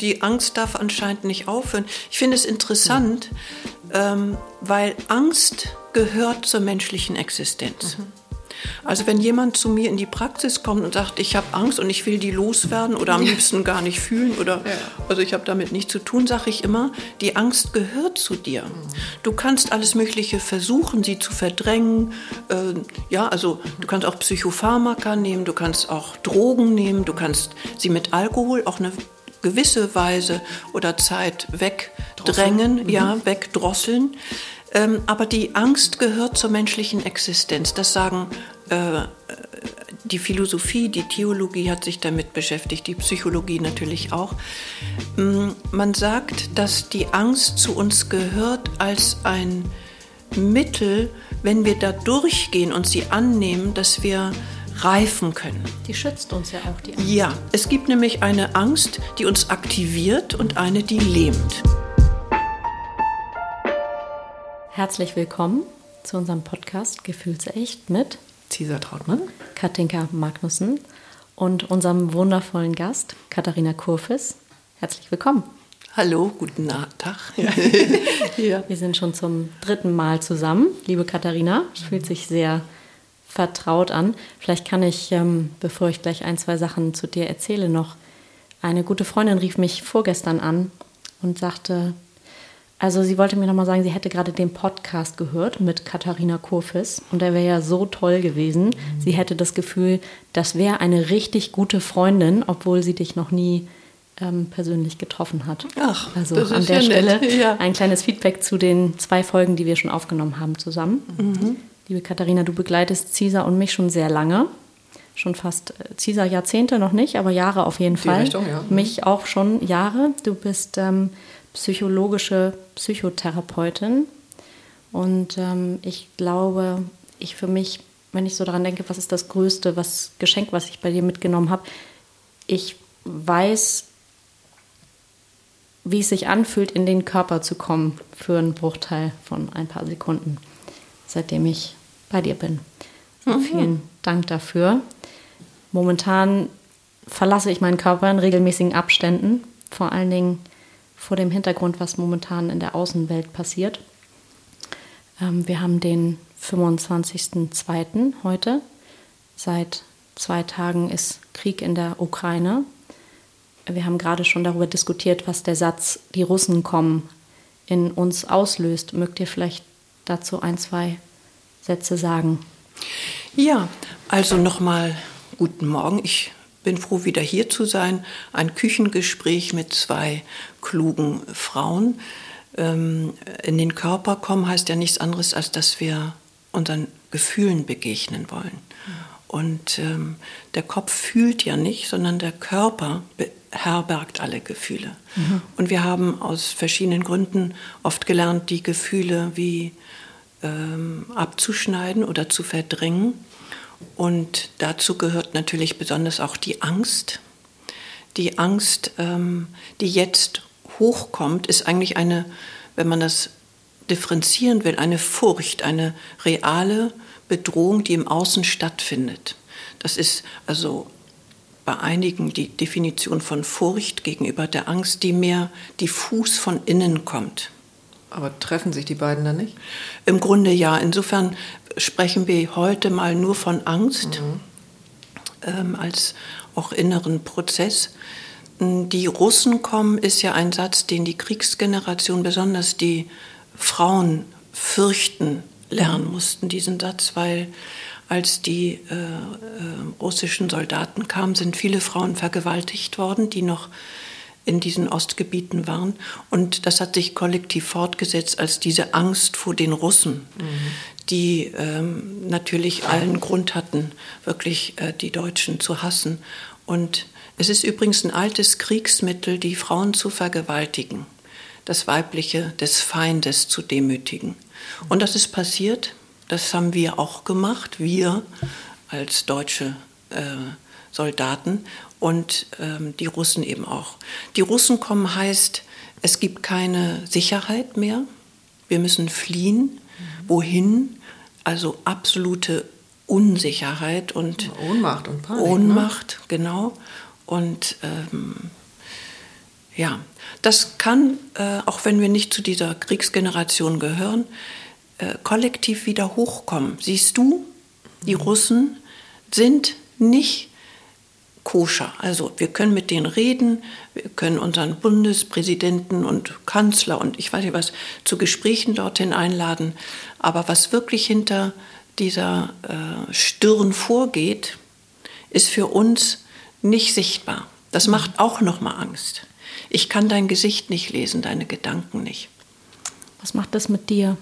die Angst darf anscheinend nicht aufhören. Ich finde es interessant, ähm, weil Angst gehört zur menschlichen Existenz. Mhm. Also wenn jemand zu mir in die Praxis kommt und sagt, ich habe Angst und ich will die loswerden oder am liebsten gar nicht fühlen oder ja. also ich habe damit nichts zu tun, sage ich immer, die Angst gehört zu dir. Mhm. Du kannst alles Mögliche versuchen, sie zu verdrängen. Äh, ja, also du kannst auch Psychopharmaka nehmen, du kannst auch Drogen nehmen, du kannst sie mit Alkohol auch eine gewisse Weise oder Zeit wegdrängen, mhm. ja, wegdrosseln. Ähm, aber die Angst gehört zur menschlichen Existenz. Das sagen äh, die Philosophie, die Theologie hat sich damit beschäftigt, die Psychologie natürlich auch. Mm, man sagt, dass die Angst zu uns gehört als ein Mittel, wenn wir da durchgehen und sie annehmen, dass wir reifen können. Die schützt uns ja auch, die Angst. Ja, es gibt nämlich eine Angst, die uns aktiviert und eine, die lähmt. Herzlich willkommen zu unserem Podcast Gefühlsecht mit Cesar Trautmann, Katinka Magnussen und unserem wundervollen Gast Katharina Kurfis. Herzlich willkommen. Hallo, guten Tag. ja. Wir sind schon zum dritten Mal zusammen. Liebe Katharina, es fühlt sich sehr vertraut an. Vielleicht kann ich, ähm, bevor ich gleich ein, zwei Sachen zu dir erzähle, noch. Eine gute Freundin rief mich vorgestern an und sagte, also sie wollte mir nochmal sagen, sie hätte gerade den Podcast gehört mit Katharina Kurfis und der wäre ja so toll gewesen. Mhm. Sie hätte das Gefühl, das wäre eine richtig gute Freundin, obwohl sie dich noch nie ähm, persönlich getroffen hat. Ach, also das an der ja Stelle ja. ein kleines Feedback zu den zwei Folgen, die wir schon aufgenommen haben zusammen. Mhm. Liebe Katharina, du begleitest Cesar und mich schon sehr lange. Schon fast äh, Cesar Jahrzehnte noch nicht, aber Jahre auf jeden Die Fall. Richtung, ja. Mich auch schon Jahre. Du bist ähm, psychologische Psychotherapeutin. Und ähm, ich glaube, ich für mich, wenn ich so daran denke, was ist das größte was Geschenk, was ich bei dir mitgenommen habe, ich weiß, wie es sich anfühlt, in den Körper zu kommen für einen Bruchteil von ein paar Sekunden, seitdem ich bei dir bin. Mhm. Vielen Dank dafür. Momentan verlasse ich meinen Körper in regelmäßigen Abständen, vor allen Dingen vor dem Hintergrund, was momentan in der Außenwelt passiert. Ähm, wir haben den 25.02. heute. Seit zwei Tagen ist Krieg in der Ukraine. Wir haben gerade schon darüber diskutiert, was der Satz, die Russen kommen, in uns auslöst. Mögt ihr vielleicht dazu ein, zwei Sätze sagen? Ja, also nochmal guten Morgen. Ich bin froh, wieder hier zu sein. Ein Küchengespräch mit zwei klugen Frauen. Ähm, in den Körper kommen heißt ja nichts anderes, als dass wir unseren Gefühlen begegnen wollen. Und ähm, der Kopf fühlt ja nicht, sondern der Körper beherbergt alle Gefühle. Mhm. Und wir haben aus verschiedenen Gründen oft gelernt, die Gefühle wie ähm, abzuschneiden oder zu verdrängen. Und dazu gehört natürlich besonders auch die Angst. Die Angst, ähm, die jetzt hochkommt, ist eigentlich eine, wenn man das differenzieren will, eine Furcht, eine reale Bedrohung, die im Außen stattfindet. Das ist also bei einigen die Definition von Furcht gegenüber der Angst, die mehr diffus von innen kommt. Aber treffen sich die beiden dann nicht? Im Grunde ja. Insofern sprechen wir heute mal nur von Angst mhm. ähm, als auch inneren Prozess. Die Russen kommen ist ja ein Satz, den die Kriegsgeneration, besonders die Frauen, fürchten lernen mhm. mussten, diesen Satz, weil als die äh, äh, russischen Soldaten kamen, sind viele Frauen vergewaltigt worden, die noch in diesen Ostgebieten waren. Und das hat sich kollektiv fortgesetzt als diese Angst vor den Russen, mhm. die ähm, natürlich allen Grund hatten, wirklich äh, die Deutschen zu hassen. Und es ist übrigens ein altes Kriegsmittel, die Frauen zu vergewaltigen, das Weibliche des Feindes zu demütigen. Und das ist passiert, das haben wir auch gemacht, wir als deutsche äh, Soldaten und ähm, die Russen eben auch. Die Russen kommen heißt, es gibt keine Sicherheit mehr, wir müssen fliehen. Mhm. Wohin? Also absolute Unsicherheit und Ohnmacht und Panik. Ne? Ohnmacht, ne? genau. Und ähm, Ja, das kann, äh, auch wenn wir nicht zu dieser Kriegsgeneration gehören, äh, kollektiv wieder hochkommen. Siehst du, die mhm. Russen sind nicht koscher. Also wir können mit denen reden, wir können unseren Bundespräsidenten und Kanzler und ich weiß nicht was zu Gesprächen dorthin einladen. Aber was wirklich hinter dieser äh, Stirn vorgeht, ist für uns nicht sichtbar. Das mhm. macht auch noch mal Angst. Ich kann dein Gesicht nicht lesen, deine Gedanken nicht. Was macht das mit dir?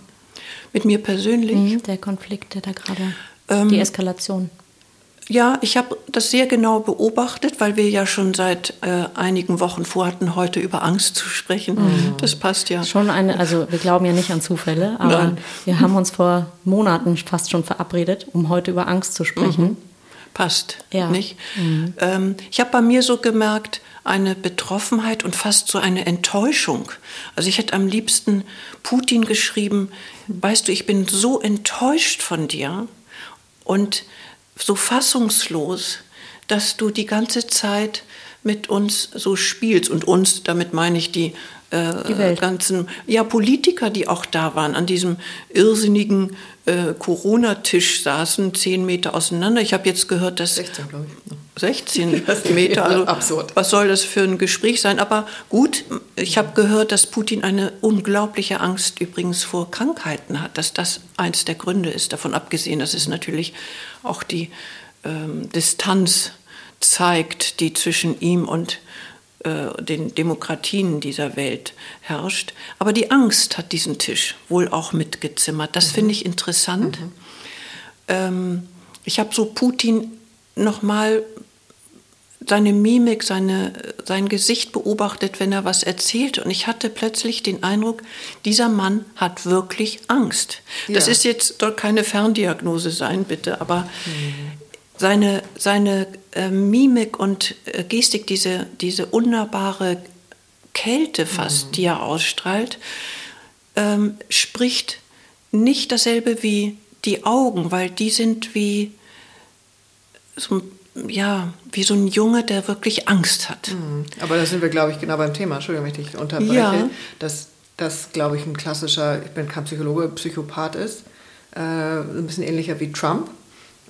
Mit mir persönlich? Mhm, der Konflikt, der da gerade, ähm, die Eskalation. Ja, ich habe das sehr genau beobachtet, weil wir ja schon seit äh, einigen Wochen vorhatten, heute über Angst zu sprechen. Mhm. Das passt ja. Schon eine, also wir glauben ja nicht an Zufälle, aber Nein. wir haben uns vor Monaten fast schon verabredet, um heute über Angst zu sprechen. Mhm. Passt, ja. nicht? Mhm. Ähm, ich habe bei mir so gemerkt, eine Betroffenheit und fast so eine Enttäuschung. Also ich hätte am liebsten Putin geschrieben, weißt du, ich bin so enttäuscht von dir und so fassungslos, dass du die ganze Zeit mit uns so spielst. Und uns, damit meine ich die, äh, die ganzen ja, Politiker, die auch da waren, an diesem irrsinnigen äh, Corona-Tisch saßen, zehn Meter auseinander. Ich habe jetzt gehört, dass 16, glaube ich. 16 Meter, also absurd. Was soll das für ein Gespräch sein? Aber gut, ich habe gehört, dass Putin eine unglaubliche Angst übrigens vor Krankheiten hat, dass das eins der Gründe ist. Davon abgesehen, dass es natürlich auch die ähm, Distanz zeigt, die zwischen ihm und äh, den Demokratien dieser Welt herrscht. Aber die Angst hat diesen Tisch wohl auch mitgezimmert. Das mhm. finde ich interessant. Mhm. Ähm, ich habe so Putin noch mal seine Mimik, seine, sein Gesicht beobachtet, wenn er was erzählt. Und ich hatte plötzlich den Eindruck, dieser Mann hat wirklich Angst. Ja. Das ist jetzt doch keine Ferndiagnose sein, bitte, aber mhm. Seine, seine äh, Mimik und äh, Gestik, diese, diese wunderbare Kälte fast, mhm. die er ausstrahlt, ähm, spricht nicht dasselbe wie die Augen, weil die sind wie so ein ja, wie so ein Junge, der wirklich Angst hat. Mhm. Aber da sind wir, glaube ich, genau beim Thema. Entschuldigung, wenn ich dich unterbreche. Ja. Dass das, glaube ich, ein klassischer, ich bin kein Psychologe, Psychopath ist. Äh, ein bisschen ähnlicher wie Trump.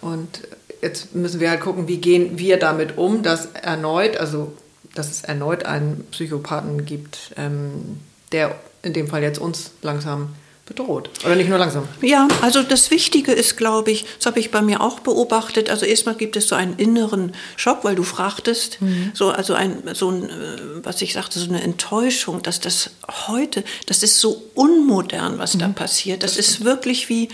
Und jetzt müssen wir halt gucken, wie gehen wir damit um, dass erneut, also dass es erneut einen Psychopathen gibt, ähm, der in dem Fall jetzt uns langsam bedroht. Oder nicht nur langsam? Ja, also das Wichtige ist, glaube ich, das habe ich bei mir auch beobachtet. Also erstmal gibt es so einen inneren Schock, weil du fragtest, mhm. so also ein so ein, äh, was ich sagte, so eine Enttäuschung, dass das heute, das ist so unmodern, was mhm. da passiert. Das, das ist wirklich wie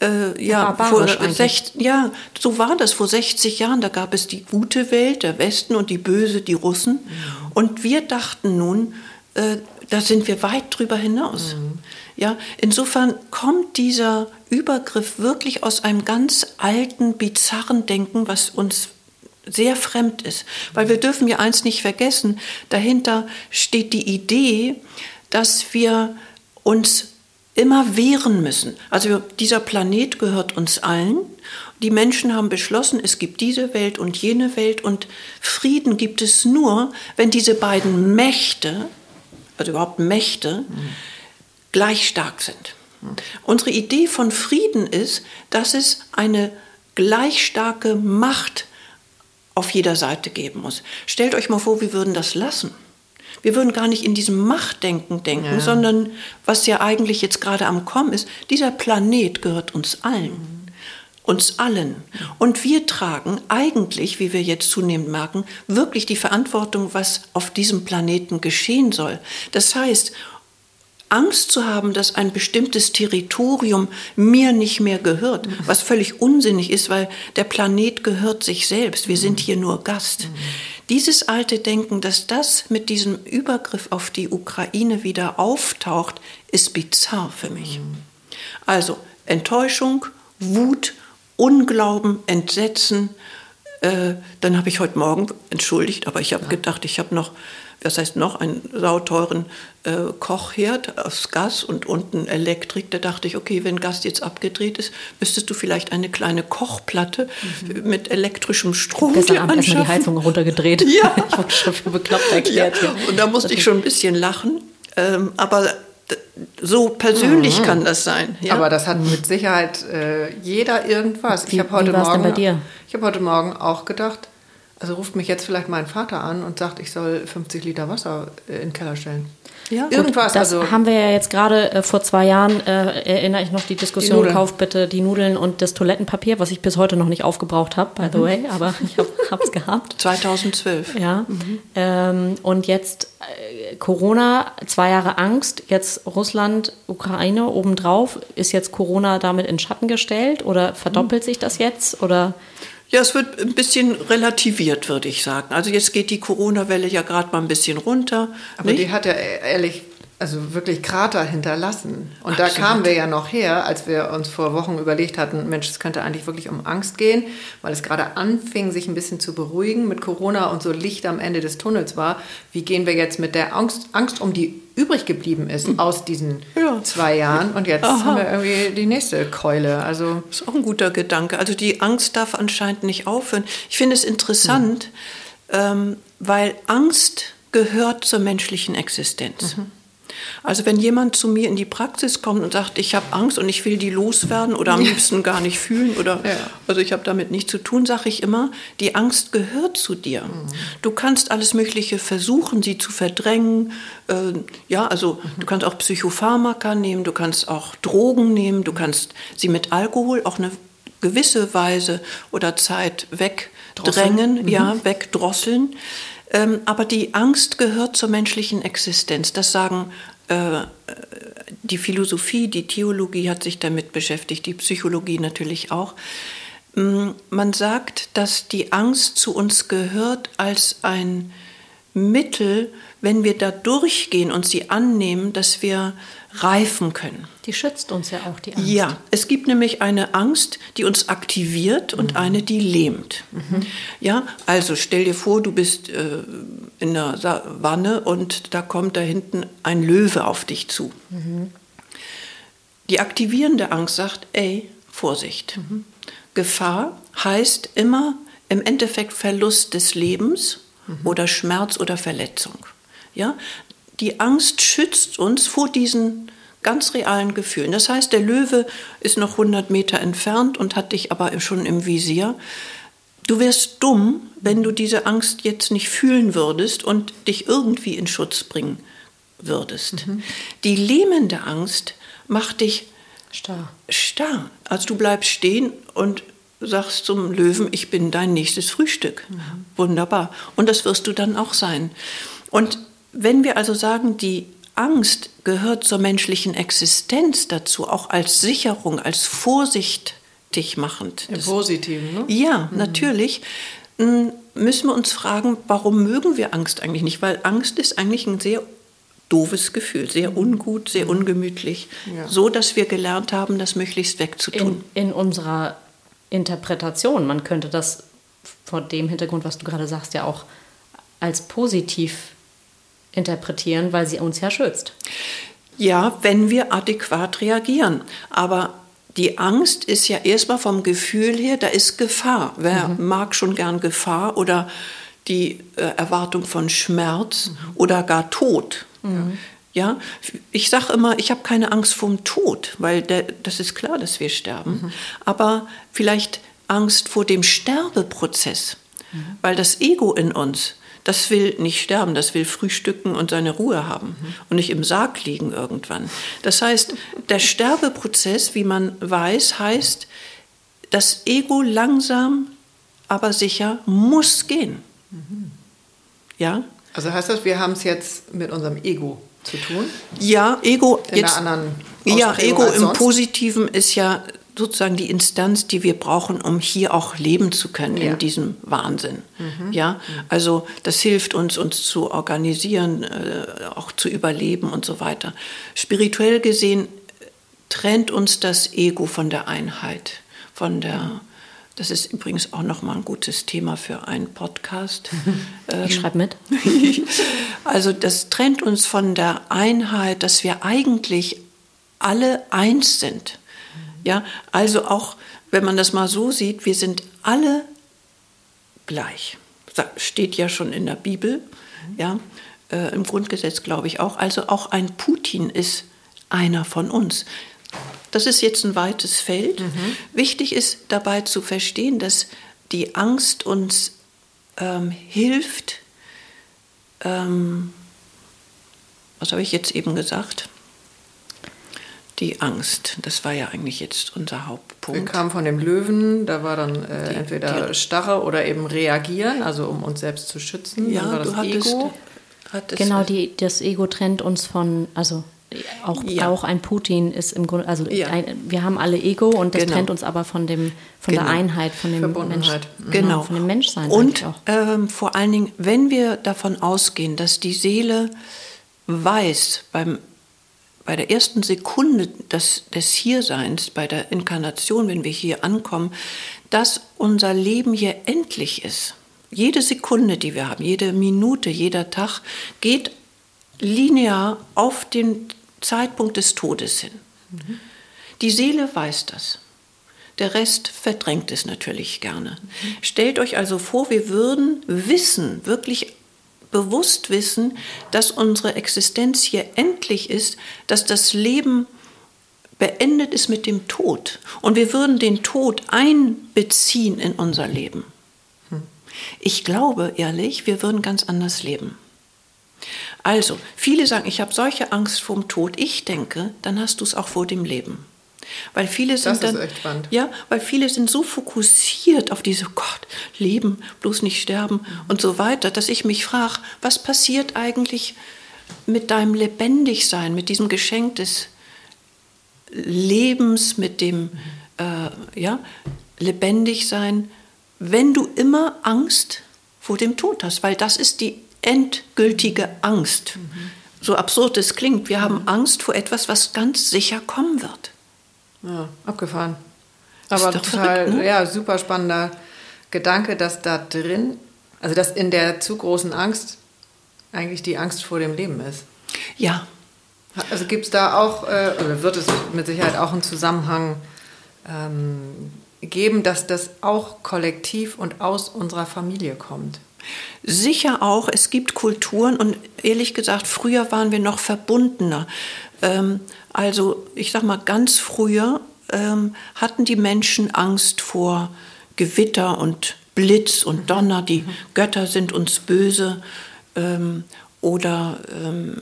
äh, ja, vor sech, ja, so war das vor 60 Jahren. Da gab es die gute Welt, der Westen und die böse, die Russen. Mhm. Und wir dachten nun, äh, da sind wir weit drüber hinaus. Mhm. Ja, insofern kommt dieser Übergriff wirklich aus einem ganz alten, bizarren Denken, was uns sehr fremd ist. Weil wir dürfen ja eins nicht vergessen, dahinter steht die Idee, dass wir uns immer wehren müssen. Also dieser Planet gehört uns allen. Die Menschen haben beschlossen, es gibt diese Welt und jene Welt und Frieden gibt es nur, wenn diese beiden Mächte, also überhaupt Mächte, mhm gleich stark sind. Unsere Idee von Frieden ist, dass es eine gleich starke Macht auf jeder Seite geben muss. Stellt euch mal vor, wir würden das lassen. Wir würden gar nicht in diesem Machtdenken denken, ja. sondern was ja eigentlich jetzt gerade am Kommen ist, dieser Planet gehört uns allen. Mhm. Uns allen. Und wir tragen eigentlich, wie wir jetzt zunehmend merken, wirklich die Verantwortung, was auf diesem Planeten geschehen soll. Das heißt, Angst zu haben, dass ein bestimmtes Territorium mir nicht mehr gehört, was völlig unsinnig ist, weil der Planet gehört sich selbst. Wir sind hier nur Gast. Dieses alte Denken, dass das mit diesem Übergriff auf die Ukraine wieder auftaucht, ist bizarr für mich. Also Enttäuschung, Wut, Unglauben, Entsetzen. Äh, dann habe ich heute Morgen, entschuldigt, aber ich habe gedacht, ich habe noch was heißt noch, einen sauteuren äh, Kochherd aus Gas und unten Elektrik. Da dachte ich, okay, wenn Gas jetzt abgedreht ist, müsstest du vielleicht eine kleine Kochplatte mhm. mit elektrischem Strom Gestern Abend erstmal die Heizung runtergedreht. Ja. ich wurde schon für bekloppt erklärt. Ja. Und da musste ich schon ein bisschen lachen. Ähm, aber so persönlich mhm. kann das sein. Ja? Aber das hat mit Sicherheit äh, jeder irgendwas. Wie, ich habe heute Morgen, bei dir? Ich habe heute Morgen auch gedacht, also ruft mich jetzt vielleicht mein Vater an und sagt, ich soll 50 Liter Wasser äh, in den Keller stellen. Ja, irgendwas. das also haben wir ja jetzt gerade äh, vor zwei Jahren, äh, erinnere ich noch die Diskussion, die kauf bitte die Nudeln und das Toilettenpapier, was ich bis heute noch nicht aufgebraucht habe, by the mhm. way, aber ich habe es gehabt. 2012. Ja. Mhm. Ähm, und jetzt äh, Corona, zwei Jahre Angst, jetzt Russland, Ukraine obendrauf. Ist jetzt Corona damit in Schatten gestellt oder verdoppelt mhm. sich das jetzt? Oder? Ja, es wird ein bisschen relativiert, würde ich sagen. Also jetzt geht die Corona-Welle ja gerade mal ein bisschen runter. Aber nicht? die hat ja ehrlich also wirklich Krater hinterlassen. Und Absolut. da kamen wir ja noch her, als wir uns vor Wochen überlegt hatten, Mensch, es könnte eigentlich wirklich um Angst gehen, weil es gerade anfing, sich ein bisschen zu beruhigen mit Corona und so Licht am Ende des Tunnels war. Wie gehen wir jetzt mit der Angst, Angst um die übrig geblieben ist hm. aus diesen ja. zwei Jahren? Und jetzt Aha. haben wir irgendwie die nächste Keule. Also das ist auch ein guter Gedanke. Also die Angst darf anscheinend nicht aufhören. Ich finde es interessant, mhm. ähm, weil Angst gehört zur menschlichen Existenz. Mhm. Also wenn jemand zu mir in die Praxis kommt und sagt, ich habe Angst und ich will die loswerden oder am liebsten gar nicht fühlen oder ja. also ich habe damit nichts zu tun, sage ich immer, die Angst gehört zu dir. Mhm. Du kannst alles Mögliche versuchen, sie zu verdrängen. Äh, ja, also mhm. du kannst auch Psychopharmaka nehmen, du kannst auch Drogen nehmen, du kannst sie mit Alkohol auch eine gewisse Weise oder Zeit wegdrängen, mhm. ja, wegdrosseln. Ähm, aber die Angst gehört zur menschlichen Existenz. Das sagen äh, die Philosophie, die Theologie hat sich damit beschäftigt, die Psychologie natürlich auch. Mm, man sagt, dass die Angst zu uns gehört als ein Mittel, wenn wir da durchgehen und sie annehmen, dass wir reifen können. Die schützt uns ja auch, die Angst. Ja, es gibt nämlich eine Angst, die uns aktiviert und mhm. eine, die lähmt. Mhm. Ja, also stell dir vor, du bist äh, in der Savanne und da kommt da hinten ein Löwe auf dich zu. Mhm. Die aktivierende Angst sagt, ey, Vorsicht. Mhm. Gefahr heißt immer im Endeffekt Verlust des Lebens mhm. oder Schmerz oder Verletzung. Ja? Die Angst schützt uns vor diesen ganz realen Gefühlen. Das heißt, der Löwe ist noch 100 Meter entfernt und hat dich aber schon im Visier. Du wärst dumm, wenn du diese Angst jetzt nicht fühlen würdest und dich irgendwie in Schutz bringen würdest. Mhm. Die lähmende Angst macht dich starr. starr. Also du bleibst stehen und sagst zum Löwen, ich bin dein nächstes Frühstück. Mhm. Wunderbar. Und das wirst du dann auch sein. Und wenn wir also sagen, die Angst gehört zur menschlichen Existenz dazu, auch als Sicherung, als vorsichtig machend. Im Positiven, ne? Ja, mhm. natürlich. Müssen wir uns fragen, warum mögen wir Angst eigentlich nicht? Weil Angst ist eigentlich ein sehr doofes Gefühl, sehr ungut, sehr mhm. ungemütlich, ja. so dass wir gelernt haben, das möglichst wegzutun. In, in unserer Interpretation. Man könnte das vor dem Hintergrund, was du gerade sagst, ja auch als positiv interpretieren, weil sie uns ja schützt. Ja, wenn wir adäquat reagieren. Aber die Angst ist ja erstmal vom Gefühl her, da ist Gefahr. Wer mhm. mag schon gern Gefahr oder die äh, Erwartung von Schmerz mhm. oder gar Tod? Mhm. Ja, ich sage immer, ich habe keine Angst vom Tod, weil der, das ist klar, dass wir sterben. Mhm. Aber vielleicht Angst vor dem Sterbeprozess, mhm. weil das Ego in uns, das will nicht sterben, das will frühstücken und seine Ruhe haben und nicht im Sarg liegen irgendwann. Das heißt, der Sterbeprozess, wie man weiß, heißt, das Ego langsam, aber sicher muss gehen. Mhm. Ja? Also heißt das, wir haben es jetzt mit unserem Ego zu tun? Ja, Ego. In jetzt, einer anderen ja, Ego im Positiven ist ja sozusagen die Instanz, die wir brauchen, um hier auch leben zu können ja. in diesem Wahnsinn. Mhm. Ja, also das hilft uns, uns zu organisieren, äh, auch zu überleben und so weiter. Spirituell gesehen trennt uns das Ego von der Einheit, von der Das ist übrigens auch nochmal ein gutes Thema für einen Podcast. Ich schreibe mit. also das trennt uns von der Einheit, dass wir eigentlich alle eins sind. Ja, also auch wenn man das mal so sieht, wir sind alle gleich. Das steht ja schon in der Bibel, ja, äh, im Grundgesetz glaube ich auch. Also auch ein Putin ist einer von uns. Das ist jetzt ein weites Feld. Mhm. Wichtig ist dabei zu verstehen, dass die Angst uns ähm, hilft, ähm, was habe ich jetzt eben gesagt? Die Angst, das war ja eigentlich jetzt unser Hauptpunkt. Wir kamen von dem Löwen, da war dann äh, die, entweder die, Starre oder eben reagieren, also um uns selbst zu schützen. Ja, dann war das du hattest, Ego. Hattest genau, die, das Ego trennt uns von, also auch, ja. auch ein Putin ist im Grunde, also ja. ein, wir haben alle Ego und das genau. trennt uns aber von dem, von genau. der Einheit, von dem Mensch, mhm. genau. von dem Menschsein. Und ähm, vor allen Dingen, wenn wir davon ausgehen, dass die Seele weiß beim bei der ersten Sekunde des, des Hierseins, bei der Inkarnation, wenn wir hier ankommen, dass unser Leben hier endlich ist. Jede Sekunde, die wir haben, jede Minute, jeder Tag geht linear auf den Zeitpunkt des Todes hin. Mhm. Die Seele weiß das. Der Rest verdrängt es natürlich gerne. Mhm. Stellt euch also vor, wir würden wissen, wirklich bewusst wissen, dass unsere Existenz hier endlich ist, dass das Leben beendet ist mit dem Tod. Und wir würden den Tod einbeziehen in unser Leben. Ich glaube ehrlich, wir würden ganz anders leben. Also, viele sagen, ich habe solche Angst vor dem Tod. Ich denke, dann hast du es auch vor dem Leben. Weil viele sind das dann, ja, weil viele sind so fokussiert auf diese Gott, Leben, bloß nicht sterben mhm. und so weiter, dass ich mich frage, was passiert eigentlich mit deinem Lebendigsein, mit diesem Geschenk des Lebens, mit dem mhm. äh, ja, Lebendigsein, wenn du immer Angst vor dem Tod hast, weil das ist die endgültige Angst. Mhm. So absurd es klingt, wir haben Angst vor etwas, was ganz sicher kommen wird. Ja, abgefahren. Aber total, verrückt, ne? ja, super spannender Gedanke, dass da drin, also dass in der zu großen Angst eigentlich die Angst vor dem Leben ist. Ja. Also gibt es da auch, äh, oder wird es mit Sicherheit auch einen Zusammenhang ähm, geben, dass das auch kollektiv und aus unserer Familie kommt? Sicher auch, es gibt Kulturen und ehrlich gesagt, früher waren wir noch verbundener. Ähm, also ich sag mal, ganz früher ähm, hatten die Menschen Angst vor Gewitter und Blitz und. Donner, die. Götter sind uns böse. Ähm, oder ähm,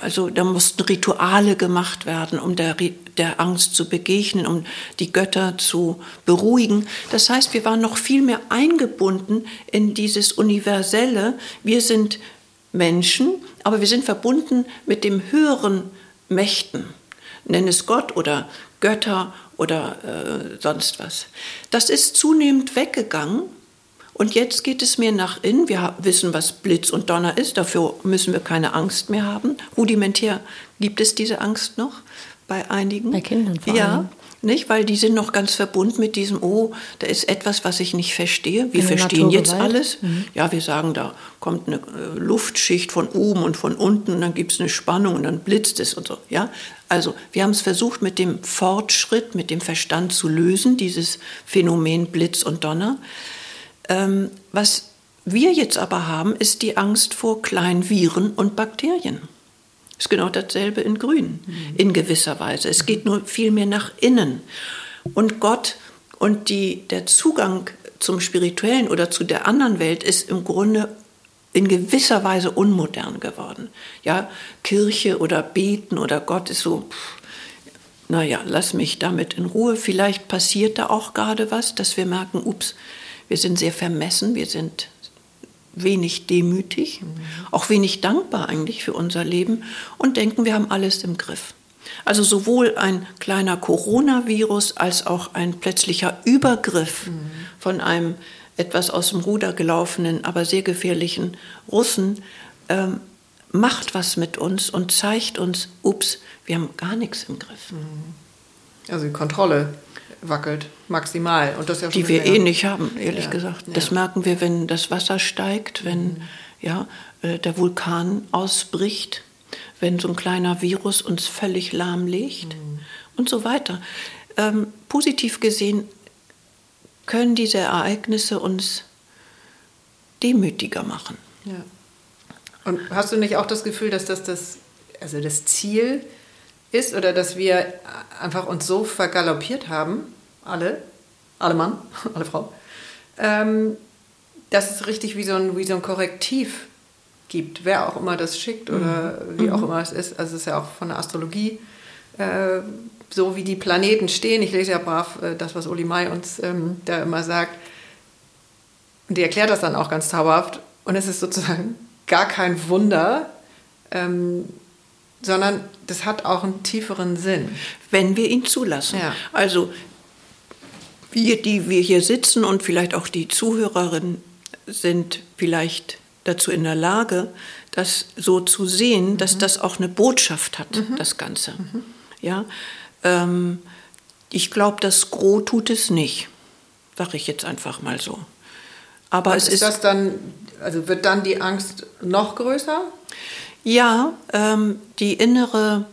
also da mussten Rituale gemacht werden, um der, der Angst zu begegnen, um die Götter zu beruhigen. Das heißt, wir waren noch viel mehr eingebunden in dieses Universelle. Wir sind Menschen, aber wir sind verbunden mit dem höheren Mächten. Nenn es Gott oder Götter oder äh, sonst was. Das ist zunehmend weggegangen und jetzt geht es mir nach innen. Wir wissen, was Blitz und Donner ist. Dafür müssen wir keine Angst mehr haben. Rudimentär gibt es diese Angst noch bei einigen. Bei Kindern vor allem. Ja, nicht? Weil die sind noch ganz verbunden mit diesem, oh, da ist etwas, was ich nicht verstehe. Wir verstehen jetzt alles. Mhm. Ja, wir sagen, da kommt eine äh, Luftschicht von oben und von unten und dann gibt es eine Spannung und dann blitzt es und so. Ja? Also wir haben es versucht, mit dem Fortschritt, mit dem Verstand zu lösen, dieses Phänomen Blitz und Donner. Ähm, was wir jetzt aber haben, ist die Angst vor kleinen Viren und Bakterien. Ist genau dasselbe in Grün, in gewisser Weise. Es geht nur viel mehr nach innen. Und Gott und die, der Zugang zum Spirituellen oder zu der anderen Welt ist im Grunde in gewisser Weise unmodern geworden. Ja, Kirche oder Beten oder Gott ist so, naja, lass mich damit in Ruhe. Vielleicht passiert da auch gerade was, dass wir merken, ups, wir sind sehr vermessen, wir sind wenig demütig, mhm. auch wenig dankbar eigentlich für unser Leben und denken, wir haben alles im Griff. Also sowohl ein kleiner Coronavirus als auch ein plötzlicher Übergriff mhm. von einem etwas aus dem Ruder gelaufenen, aber sehr gefährlichen Russen ähm, macht was mit uns und zeigt uns, ups, wir haben gar nichts im Griff. Mhm. Also die Kontrolle wackelt maximal. Und das ja die wir länger. eh nicht haben, ehrlich ja. gesagt. Das ja. merken wir, wenn das Wasser steigt, wenn mhm. ja, äh, der Vulkan ausbricht, wenn so ein kleiner Virus uns völlig lahmlegt mhm. und so weiter. Ähm, positiv gesehen können diese Ereignisse uns demütiger machen. Ja. Und hast du nicht auch das Gefühl, dass das das, also das Ziel ist oder dass wir einfach uns so vergaloppiert haben, alle, alle Mann, alle Frau, ähm, dass es richtig wie so, ein, wie so ein Korrektiv gibt, wer auch immer das schickt oder mhm. wie auch mhm. immer es ist. Also es ist ja auch von der Astrologie äh, so, wie die Planeten stehen. Ich lese ja brav äh, das, was Uli Mai uns ähm, da immer sagt. Und die erklärt das dann auch ganz zauberhaft. Und es ist sozusagen gar kein Wunder, ähm, sondern das hat auch einen tieferen Sinn. Wenn wir ihn zulassen. Ja. Also wir, die wir hier sitzen und vielleicht auch die Zuhörerinnen sind vielleicht dazu in der Lage, das so zu sehen, dass mhm. das auch eine Botschaft hat, mhm. das Ganze. Mhm. Ja, ähm, ich glaube, das Gros tut es nicht, sage ich jetzt einfach mal so. Aber es ist, ist das dann, also wird dann die Angst noch größer? Ja, ähm, die innere,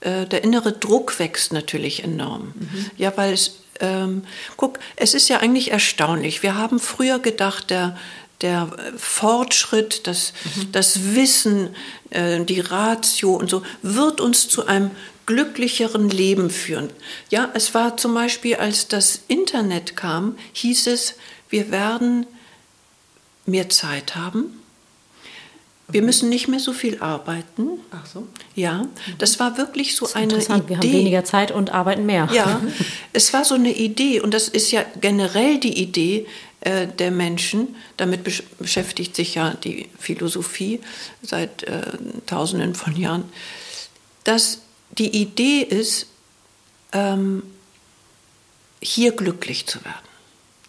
äh, der innere Druck wächst natürlich enorm. Mhm. Ja, weil es, ähm, guck, es ist ja eigentlich erstaunlich. Wir haben früher gedacht, der, der Fortschritt, das, mhm. das Wissen, äh, die Ratio und so wird uns zu einem glücklicheren Leben führen. Ja, es war zum Beispiel, als das Internet kam, hieß es, wir werden mehr Zeit haben. Wir müssen nicht mehr so viel arbeiten. Ach so. Ja, das war wirklich so eine Idee. Wir haben weniger Zeit und arbeiten mehr. Ja, es war so eine Idee und das ist ja generell die Idee äh, der Menschen. Damit besch beschäftigt sich ja die Philosophie seit äh, Tausenden von Jahren, dass die Idee ist, ähm, hier glücklich zu werden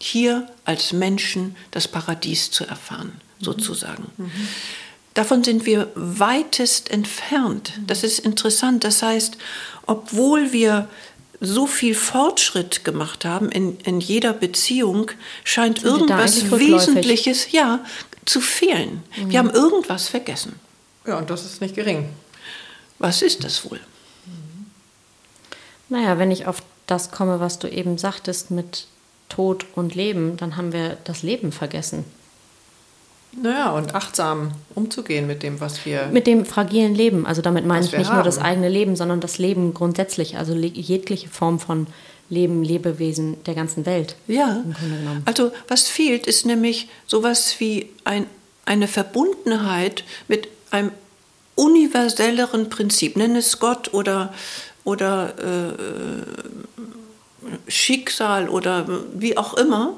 hier als Menschen das Paradies zu erfahren, mhm. sozusagen. Mhm. Davon sind wir weitest entfernt. Das ist interessant. Das heißt, obwohl wir so viel Fortschritt gemacht haben in, in jeder Beziehung, scheint sind irgendwas Wesentliches ja, zu fehlen. Mhm. Wir haben irgendwas vergessen. Ja, und das ist nicht gering. Was ist das wohl? Naja, wenn ich auf das komme, was du eben sagtest mit Tod und Leben, dann haben wir das Leben vergessen. Naja, und achtsam umzugehen mit dem, was wir. Mit dem fragilen Leben. Also damit meine ich nicht haben. nur das eigene Leben, sondern das Leben grundsätzlich. Also jegliche Form von Leben, Lebewesen der ganzen Welt. Ja. Also was fehlt, ist nämlich sowas wie ein, eine Verbundenheit mit einem universelleren Prinzip. Nenn es Gott oder, oder äh, Schicksal oder wie auch immer,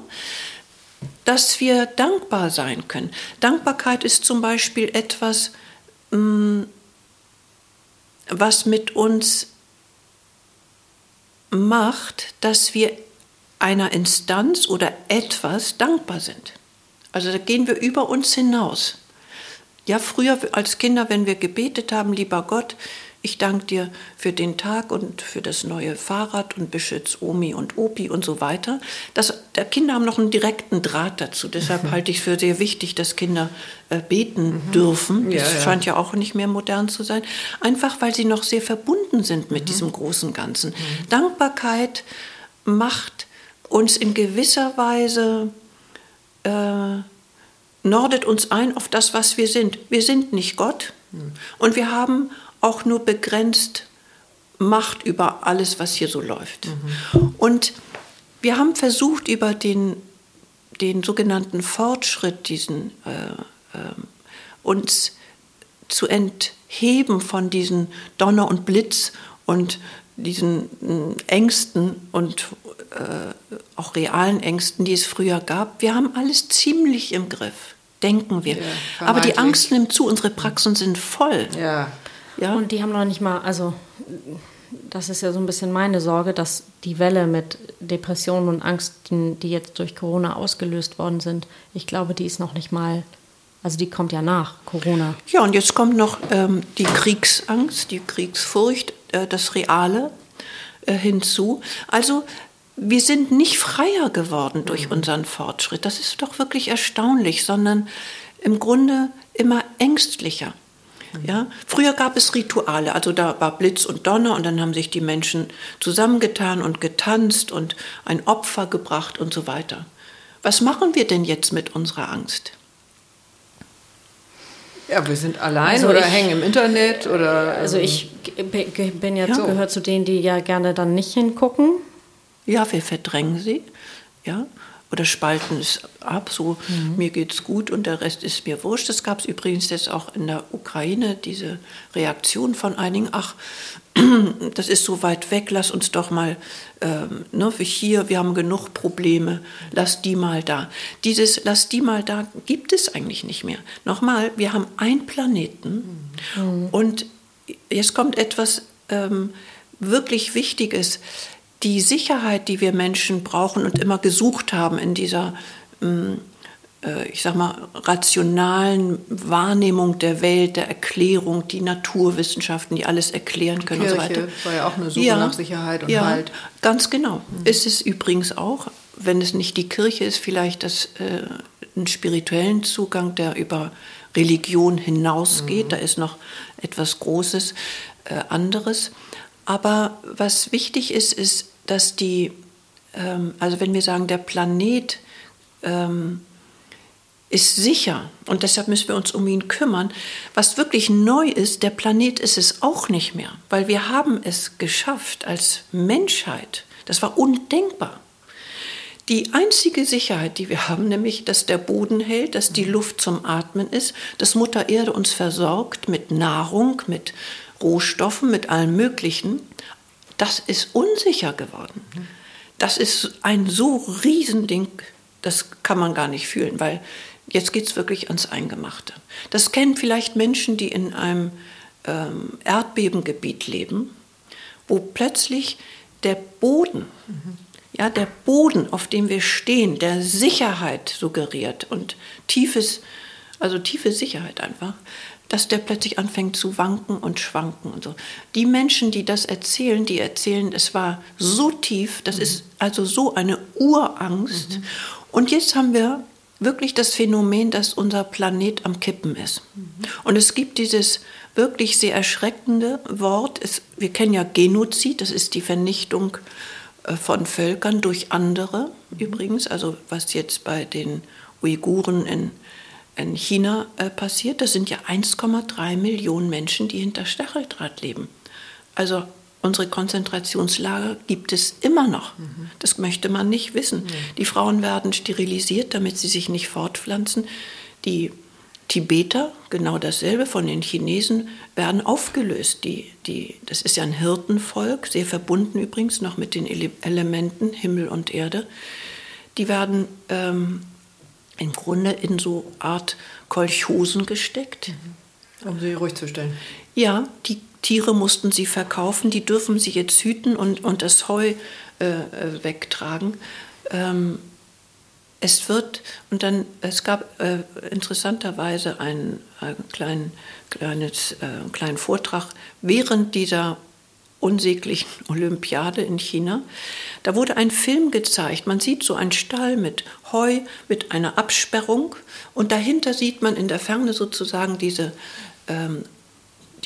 dass wir dankbar sein können. Dankbarkeit ist zum Beispiel etwas, mm, was mit uns macht, dass wir einer Instanz oder etwas dankbar sind. Also da gehen wir über uns hinaus. Ja, früher als Kinder, wenn wir gebetet haben, lieber Gott, ich danke dir für den Tag und für das neue Fahrrad und beschütze Omi und Opi und so weiter. Das, der Kinder haben noch einen direkten Draht dazu. Deshalb mhm. halte ich es für sehr wichtig, dass Kinder äh, beten mhm. dürfen. Das ja, ja. scheint ja auch nicht mehr modern zu sein. Einfach weil sie noch sehr verbunden sind mit mhm. diesem großen Ganzen. Mhm. Dankbarkeit macht uns in gewisser Weise, äh, nordet uns ein auf das, was wir sind. Wir sind nicht Gott mhm. und wir haben auch nur begrenzt Macht über alles, was hier so läuft. Mhm. Und wir haben versucht, über den, den sogenannten Fortschritt, diesen, äh, äh, uns zu entheben von diesen Donner und Blitz und diesen äh, Ängsten und äh, auch realen Ängsten, die es früher gab. Wir haben alles ziemlich im Griff, denken wir. Ja, Aber die Angst nimmt zu, unsere Praxen sind voll. Ja. Ja? Und die haben noch nicht mal, also das ist ja so ein bisschen meine Sorge, dass die Welle mit Depressionen und Angsten, die jetzt durch Corona ausgelöst worden sind, ich glaube, die ist noch nicht mal, also die kommt ja nach Corona. Ja, und jetzt kommt noch ähm, die Kriegsangst, die Kriegsfurcht, äh, das Reale. äh, hinzu. Also wir sind nicht freier geworden durch mhm. unseren Fortschritt. Das ist doch wirklich erstaunlich, sondern im Grunde immer ängstlicher. Ja? Früher gab es Rituale, also da war Blitz und Donner und dann haben sich die Menschen zusammengetan und getanzt und ein Opfer gebracht und so weiter. Was machen wir denn jetzt mit unserer Angst? Ja, wir sind allein also oder ich, hängen im Internet oder. Also ich bin jetzt ja. gehört zu denen, die ja gerne dann nicht hingucken. Ja, wir verdrängen sie. Ja oder spalten es ab, so mhm. mir geht's gut und der Rest ist mir wurscht. Das gab es übrigens jetzt auch in der Ukraine, diese Reaktion von einigen, ach, das ist so weit weg, lass uns doch mal, ähm, ne, wie hier, wir haben genug Probleme, lass die mal da. Dieses lass die mal da gibt es eigentlich nicht mehr. Nochmal, wir haben einen Planeten mhm. und jetzt kommt etwas ähm, wirklich Wichtiges die Sicherheit, die wir Menschen brauchen und immer gesucht haben in dieser, mm, äh, ich sag mal, rationalen Wahrnehmung der Welt, der Erklärung, die Naturwissenschaften, die alles erklären können und so weiter. war ja auch eine Suche ja, nach Sicherheit und ja, Halt. Ganz genau. Mhm. Ist es übrigens auch, wenn es nicht die Kirche ist, vielleicht das, äh, einen spirituellen Zugang, der über Religion hinausgeht. Mhm. Da ist noch etwas Großes, äh, anderes. Aber was wichtig ist, ist, dass die, ähm, also wenn wir sagen, der Planet ähm, ist sicher und deshalb müssen wir uns um ihn kümmern. Was wirklich neu ist, der Planet ist es auch nicht mehr, weil wir haben es geschafft als Menschheit. Das war undenkbar. Die einzige Sicherheit, die wir haben, nämlich, dass der Boden hält, dass die Luft zum Atmen ist, dass Mutter Erde uns versorgt mit Nahrung, mit Rohstoffen, mit allem Möglichen, das ist unsicher geworden. Das ist ein so Riesending, das kann man gar nicht fühlen, weil jetzt geht es wirklich ans Eingemachte. Das kennen vielleicht Menschen, die in einem ähm, Erdbebengebiet leben, wo plötzlich der Boden, ja, der Boden, auf dem wir stehen, der Sicherheit suggeriert und tiefes, also tiefe Sicherheit einfach, dass der plötzlich anfängt zu wanken und schwanken und so. Die Menschen, die das erzählen, die erzählen, es war so tief, das mhm. ist also so eine Urangst. Mhm. Und jetzt haben wir wirklich das Phänomen, dass unser Planet am Kippen ist. Mhm. Und es gibt dieses wirklich sehr erschreckende Wort, es, wir kennen ja Genozid, das ist die Vernichtung äh, von Völkern durch andere mhm. übrigens, also was jetzt bei den Uiguren in in China äh, passiert. Das sind ja 1,3 Millionen Menschen, die hinter Stacheldraht leben. Also unsere Konzentrationslager gibt es immer noch. Mhm. Das möchte man nicht wissen. Mhm. Die Frauen werden sterilisiert, damit sie sich nicht fortpflanzen. Die Tibeter, genau dasselbe von den Chinesen, werden aufgelöst. Die, die, das ist ja ein Hirtenvolk, sehr verbunden übrigens noch mit den Elementen Himmel und Erde. Die werden ähm, im Grunde in so Art Kolchosen gesteckt. Mhm. Um sie ruhig zu stellen. Ja, die Tiere mussten sie verkaufen, die dürfen sie jetzt hüten und, und das Heu äh, äh wegtragen. Ähm, es wird, und dann, es gab äh, interessanterweise einen, einen kleinen, kleines, äh, kleinen Vortrag während dieser unsäglichen Olympiade in China. Da wurde ein Film gezeigt. Man sieht so einen Stall mit Heu, mit einer Absperrung und dahinter sieht man in der Ferne sozusagen diese ähm,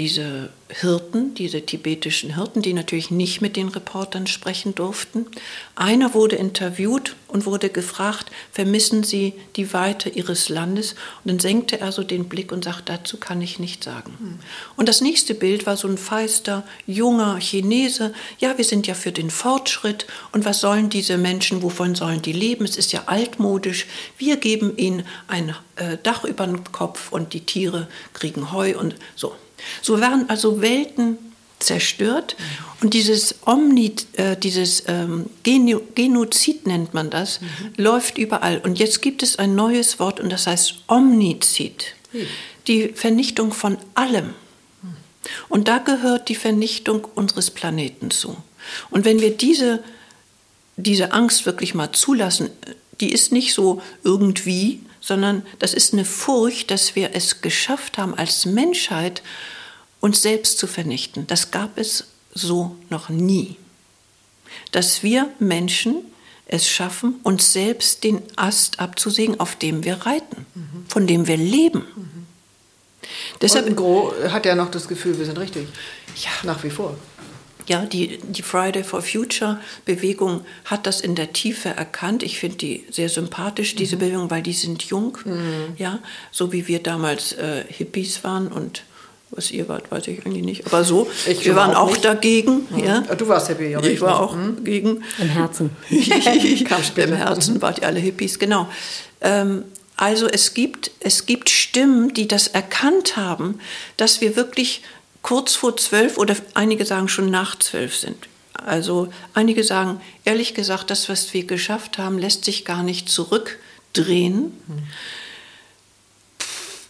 diese Hirten, diese tibetischen Hirten, die natürlich nicht mit den Reportern sprechen durften. Einer wurde interviewt und wurde gefragt, vermissen Sie die Weite Ihres Landes? Und dann senkte er so den Blick und sagte, dazu kann ich nicht sagen. Hm. Und das nächste Bild war so ein feister, junger Chinese. Ja, wir sind ja für den Fortschritt. Und was sollen diese Menschen, wovon sollen die leben? Es ist ja altmodisch. Wir geben ihnen ein äh, Dach über den Kopf und die Tiere kriegen Heu und so. So werden also Welten zerstört und dieses Omni, äh, dieses ähm, Geno Genozid nennt man das, mhm. läuft überall. Und jetzt gibt es ein neues Wort und das heißt Omnizid, mhm. die Vernichtung von allem. Und da gehört die Vernichtung unseres Planeten zu. Und wenn wir diese, diese Angst wirklich mal zulassen, die ist nicht so irgendwie, sondern das ist eine Furcht, dass wir es geschafft haben, als Menschheit uns selbst zu vernichten. Das gab es so noch nie. dass wir Menschen es schaffen, uns selbst den Ast abzusägen, auf dem wir reiten, mhm. von dem wir leben. Mhm. Deshalb Und Gro hat ja noch das Gefühl, wir sind richtig. Ja. Nach wie vor. Ja, die, die Friday for Future Bewegung hat das in der Tiefe erkannt. Ich finde die sehr sympathisch, diese mhm. Bewegung, weil die sind jung. Mhm. Ja, so wie wir damals äh, Hippies waren und was ihr wart, weiß ich eigentlich nicht. Aber so, ich wir waren auch, auch dagegen. Mhm. Ja. Du warst Hippie, aber ich, ich war auch mhm. gegen. Im Herzen. Kam später. Im Herzen mhm. wart ihr alle Hippies, genau. Ähm, also es gibt, es gibt Stimmen, die das erkannt haben, dass wir wirklich kurz vor zwölf oder einige sagen schon nach zwölf sind. Also einige sagen, ehrlich gesagt, das, was wir geschafft haben, lässt sich gar nicht zurückdrehen.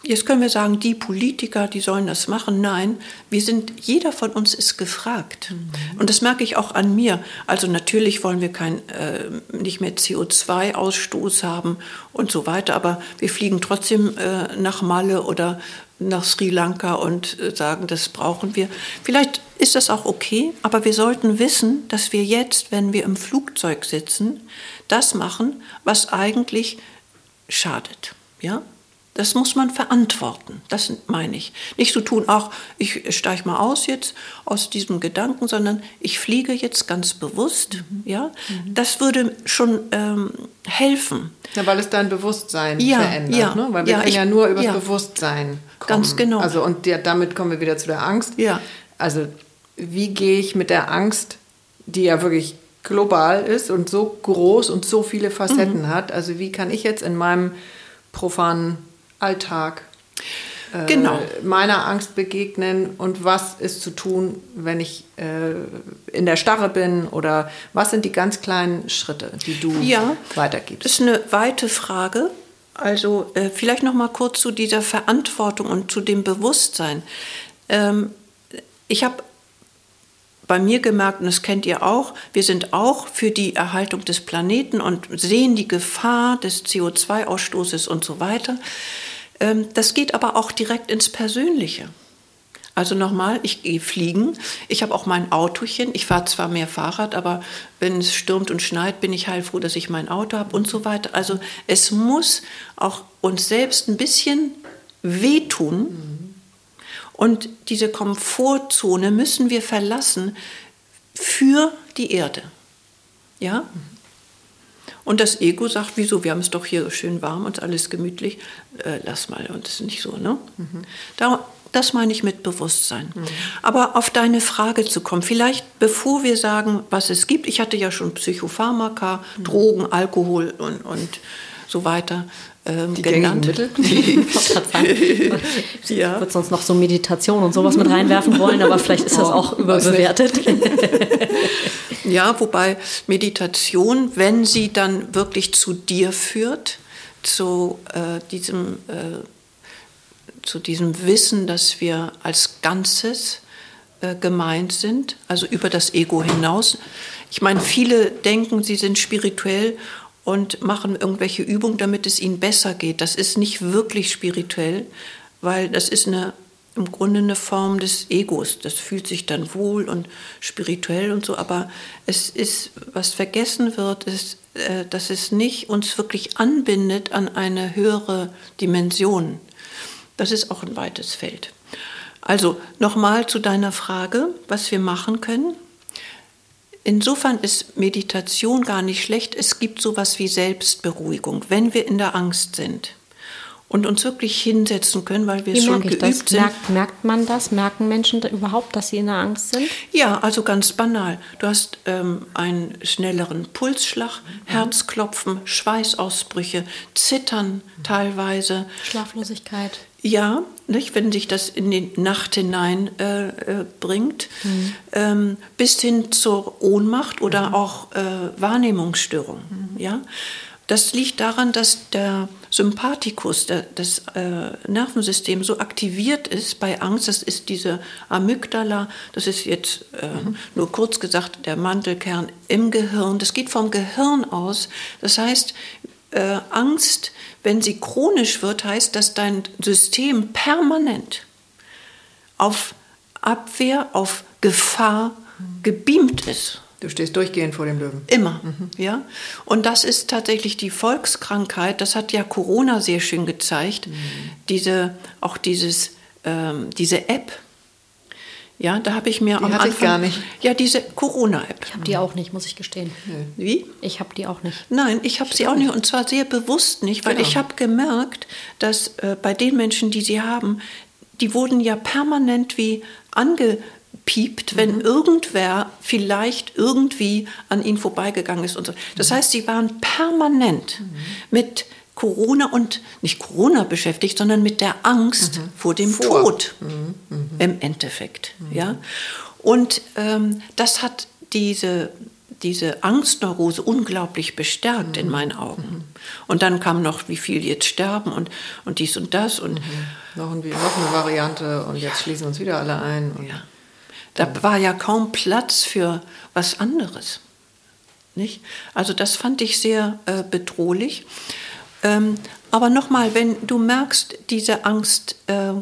Jetzt können wir sagen, die Politiker, die sollen das machen. Nein, wir sind, jeder von uns ist gefragt. Mhm. Und das merke ich auch an mir. Also natürlich wollen wir kein, äh, nicht mehr CO2-Ausstoß haben und so weiter, aber wir fliegen trotzdem äh, nach Malle oder nach Sri Lanka und äh, sagen, das brauchen wir. Vielleicht ist das auch okay, aber wir sollten wissen, dass wir jetzt, wenn wir im Flugzeug sitzen, das machen, was eigentlich schadet. Ja? Das muss man verantworten, das meine ich. Nicht so tun, ach, ich steige mal aus jetzt aus diesem Gedanken, sondern ich fliege jetzt ganz bewusst. Mhm. Ja? Mhm. Das würde schon ähm, helfen. Ja, weil es dein Bewusstsein ja, verändert. Ja, ne? Weil wir ja, können ich, ja nur über das Bewusstsein kommen. Ganz genau. Also, und ja, damit kommen wir wieder zu der Angst. Ja. Also wie gehe ich mit der Angst, die ja wirklich global ist und so groß und so viele Facetten mhm. hat, also wie kann ich jetzt in meinem profanen Alltag äh, genau. meiner Angst begegnen und was ist zu tun, wenn ich äh, in der Starre bin oder was sind die ganz kleinen Schritte, die du ja, weitergibst? Das ist eine weite Frage. Also äh, vielleicht noch mal kurz zu dieser Verantwortung und zu dem Bewusstsein. Ähm, ich habe bei mir gemerkt, und das kennt ihr auch, wir sind auch für die Erhaltung des Planeten und sehen die Gefahr des CO2-Ausstoßes und so weiter. Ähm, das geht aber auch direkt ins Persönliche. Also nochmal, ich gehe fliegen. Ich habe auch mein Autochen. Ich fahre zwar mehr Fahrrad, aber wenn es stürmt und schneit, bin ich heilfroh, dass ich mein Auto habe und so weiter. Also es muss auch uns selbst ein bisschen wehtun. Und diese Komfortzone müssen wir verlassen für die Erde. Ja? Und das Ego sagt, wieso, wir haben es doch hier schön warm und alles gemütlich, äh, lass mal, und das ist nicht so. Ne? Mhm. Da, das meine ich mit Bewusstsein. Mhm. Aber auf deine Frage zu kommen, vielleicht bevor wir sagen, was es gibt, ich hatte ja schon Psychopharmaka, mhm. Drogen, Alkohol und, und so weiter. Ähm, die genannt. Mittel. ich ja. würde sonst noch so Meditation und sowas mit reinwerfen wollen, aber vielleicht ist das oh, auch überbewertet. ja, wobei Meditation, wenn sie dann wirklich zu dir führt, zu äh, diesem äh, zu diesem Wissen, dass wir als Ganzes äh, gemeint sind, also über das Ego hinaus. Ich meine, viele denken, sie sind spirituell und machen irgendwelche Übungen, damit es ihnen besser geht. Das ist nicht wirklich spirituell, weil das ist eine, im Grunde eine Form des Egos. Das fühlt sich dann wohl und spirituell und so, aber es ist, was vergessen wird, ist, äh, dass es nicht uns wirklich anbindet an eine höhere Dimension. Das ist auch ein weites Feld. Also nochmal zu deiner Frage, was wir machen können. Insofern ist Meditation gar nicht schlecht. Es gibt sowas wie Selbstberuhigung, wenn wir in der Angst sind und uns wirklich hinsetzen können, weil wir wie schon geübt das? sind. Merkt, merkt, man das? Merken Menschen überhaupt, dass sie in der Angst sind? Ja, also ganz banal. Du hast ähm, einen schnelleren Pulsschlag, mhm. Herzklopfen, Schweißausbrüche, Zittern mhm. teilweise. Schlaflosigkeit. Ja, nicht, wenn sich das in die Nacht hinein äh, äh, bringt, mhm. ähm, bis hin zur Ohnmacht oder mhm. auch äh, Wahrnehmungsstörung. Mhm. Ja? Das liegt daran, dass der Sympathikus, der, das äh, Nervensystem so aktiviert ist bei Angst. Das ist diese Amygdala, das ist jetzt äh, mhm. nur kurz gesagt der Mantelkern im Gehirn. Das geht vom Gehirn aus. Das heißt, äh, Angst, wenn sie chronisch wird, heißt, dass dein System permanent auf Abwehr, auf Gefahr gebeamt ist. Du stehst durchgehend vor dem Löwen. Immer, mhm. ja. Und das ist tatsächlich die Volkskrankheit. Das hat ja Corona sehr schön gezeigt. Mhm. Diese, auch dieses, ähm, diese App. Ja, da habe ich mir die am hatte Anfang. Ich gar nicht. Ja, diese Corona-App. Ich habe die auch nicht, muss ich gestehen. Wie? Ich habe die auch nicht. Nein, ich habe sie auch nicht. Und zwar sehr bewusst nicht, weil genau. ich habe gemerkt, dass äh, bei den Menschen, die sie haben, die wurden ja permanent wie ange piept, wenn mhm. irgendwer vielleicht irgendwie an ihnen vorbeigegangen ist und so. Das mhm. heißt, sie waren permanent mhm. mit Corona und nicht Corona beschäftigt, sondern mit der Angst mhm. vor dem vor. Tod mhm. Mhm. im Endeffekt. Ja? Und ähm, das hat diese, diese Angstneurose unglaublich bestärkt in meinen Augen. Und dann kam noch, wie viel jetzt sterben und, und dies und das. Und noch, ein, noch eine Variante und jetzt schließen uns wieder alle ein. ja. Da war ja kaum Platz für was anderes. Nicht? Also das fand ich sehr äh, bedrohlich. Ähm, aber nochmal, wenn du merkst, diese Angst äh,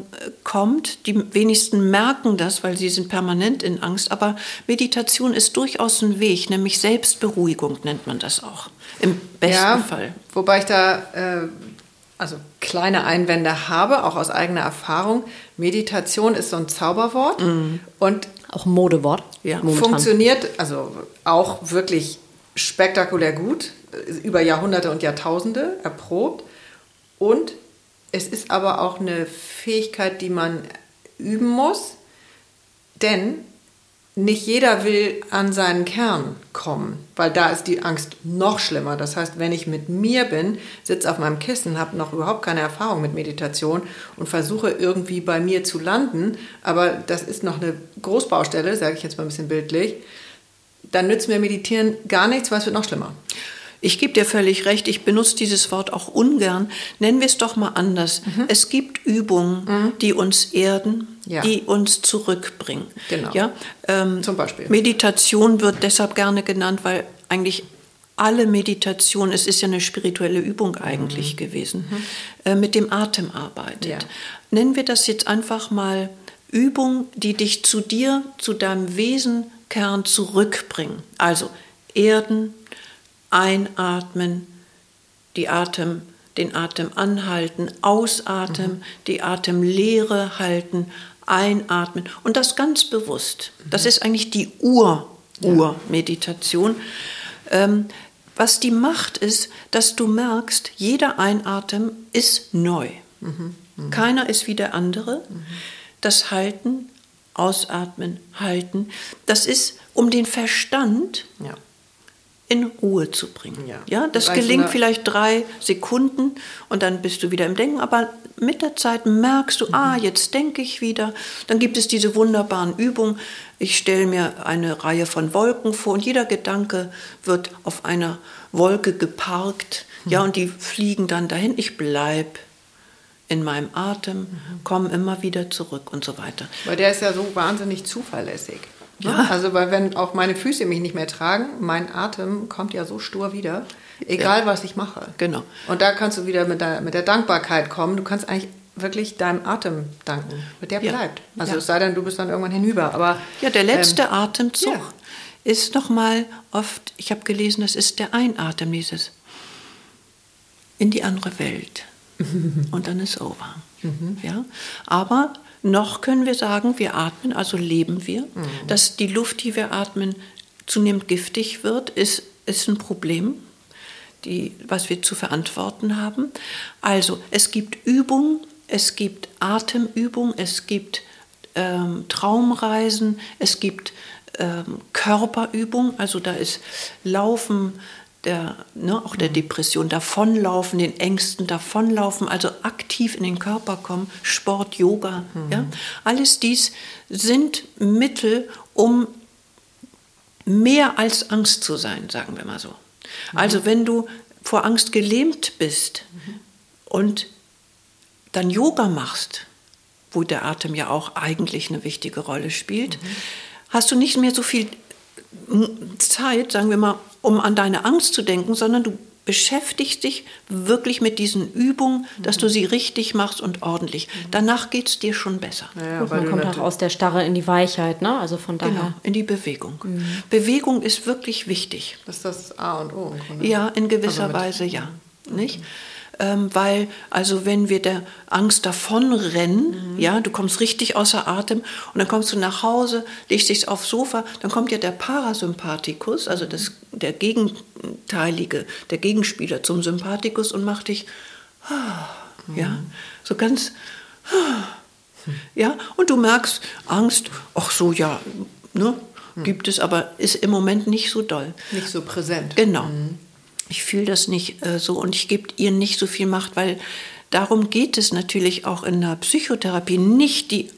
kommt, die wenigsten merken das, weil sie sind permanent in Angst, aber Meditation ist durchaus ein Weg, nämlich Selbstberuhigung nennt man das auch, im besten ja, Fall. Wobei ich da äh, also kleine Einwände habe, auch aus eigener Erfahrung. Meditation ist so ein Zauberwort mhm. und auch ein Modewort. Ja. Funktioniert also auch wirklich spektakulär gut, über Jahrhunderte und Jahrtausende erprobt. Und es ist aber auch eine Fähigkeit, die man üben muss, denn nicht jeder will an seinen Kern kommen, weil da ist die Angst noch schlimmer. Das heißt, wenn ich mit mir bin, sitze auf meinem Kissen, habe noch überhaupt keine Erfahrung mit Meditation und versuche irgendwie bei mir zu landen, aber das ist noch eine Großbaustelle, sage ich jetzt mal ein bisschen bildlich, dann nützt mir Meditieren gar nichts, weil es wird noch schlimmer. Ich gebe dir völlig recht, ich benutze dieses Wort auch ungern. Nennen wir es doch mal anders. Mhm. Es gibt Übungen, mhm. die uns erden, ja. die uns zurückbringen. Genau. Ja? Ähm, Zum Beispiel. Meditation wird deshalb gerne genannt, weil eigentlich alle Meditation, es ist ja eine spirituelle Übung eigentlich mhm. gewesen, mhm. äh, mit dem Atem arbeitet. Ja. Nennen wir das jetzt einfach mal Übung, die dich zu dir, zu deinem Wesenkern zurückbringen. Also erden, einatmen, die Atem, den Atem anhalten, ausatmen, mhm. die Atemlehre halten, einatmen und das ganz bewusst. Mhm. Das ist eigentlich die Ur, Ur-Meditation. Ähm, was die macht, ist, dass du merkst, jeder Einatmen ist neu. Mhm. Mhm. Keiner ist wie der andere. Mhm. Das Halten, Ausatmen, Halten, das ist um den Verstand ja in Ruhe zu bringen. Ja, ja das gelingt vielleicht drei Sekunden und dann bist du wieder im Denken, aber mit der Zeit merkst du, mhm. ah, jetzt denke ich wieder. Dann gibt es diese wunderbaren Übungen. Ich stelle mir eine Reihe von Wolken vor und jeder Gedanke wird auf einer Wolke geparkt. Mhm. Ja, und die fliegen dann dahin. Ich bleibe in meinem Atem, mhm. komme immer wieder zurück und so weiter. Weil der ist ja so wahnsinnig zuverlässig. Ja. Also, weil wenn auch meine Füße mich nicht mehr tragen, mein Atem kommt ja so stur wieder, egal ja. was ich mache. Genau. Und da kannst du wieder mit der, mit der Dankbarkeit kommen. Du kannst eigentlich wirklich deinem Atem danken. Mit der bleibt. Also ja. es sei denn, du bist dann irgendwann hinüber. Aber, ja, der letzte ähm, Atemzug ja. ist nochmal oft, ich habe gelesen, das ist der Einatmen, dieses in die andere Welt. Und dann ist over. Mhm. Ja? Aber noch können wir sagen, wir atmen, also leben wir. Mhm. Dass die Luft, die wir atmen, zunehmend giftig wird, ist, ist ein Problem, die, was wir zu verantworten haben. Also es gibt Übungen, es gibt Atemübungen, es gibt ähm, Traumreisen, es gibt ähm, Körperübungen, also da ist Laufen, der, ne, auch der Depression davonlaufen, den Ängsten davonlaufen, also aktiv in den Körper kommen, Sport, Yoga, mhm. ja, alles dies sind Mittel, um mehr als Angst zu sein, sagen wir mal so. Mhm. Also wenn du vor Angst gelähmt bist mhm. und dann Yoga machst, wo der Atem ja auch eigentlich eine wichtige Rolle spielt, mhm. hast du nicht mehr so viel Zeit, sagen wir mal, um an deine Angst zu denken, sondern du beschäftigst dich wirklich mit diesen Übungen, dass du sie richtig machst und ordentlich. Danach geht es dir schon besser. Ja, Gut, man kommt auch aus der Starre in die Weichheit, ne? Also von daher. Genau, in die Bewegung. Mhm. Bewegung ist wirklich wichtig. Das ist das A und O. Ja, in gewisser also Weise ja. Nicht? Ähm, weil also wenn wir der Angst davonrennen, mhm. ja, du kommst richtig außer Atem und dann kommst du nach Hause, legst dich aufs Sofa, dann kommt ja der Parasympathikus, also das, der gegenteilige, der Gegenspieler zum Sympathikus und macht dich, mhm. ja, so ganz, ja, und du merkst Angst, ach so, ja, ne, mhm. gibt es, aber ist im Moment nicht so doll. Nicht so präsent. Genau. Mhm ich fühle das nicht äh, so und ich gebe ihr nicht so viel Macht, weil darum geht es natürlich auch in der Psychotherapie, nicht die,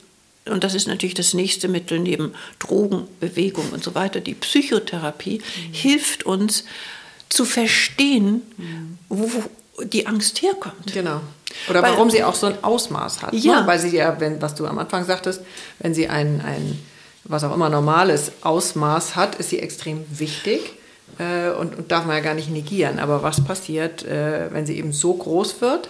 und das ist natürlich das nächste Mittel neben Drogen, Bewegung und so weiter, die Psychotherapie mhm. hilft uns zu verstehen, mhm. wo, wo die Angst herkommt. Genau. Oder weil, warum sie auch so ein Ausmaß hat. Ne? Ja. Ne? Weil sie ja, wenn, was du am Anfang sagtest, wenn sie ein, ein, was auch immer normales Ausmaß hat, ist sie extrem wichtig äh, und, und, darf man ja gar nicht negieren. Aber was passiert, äh, wenn sie eben so groß wird?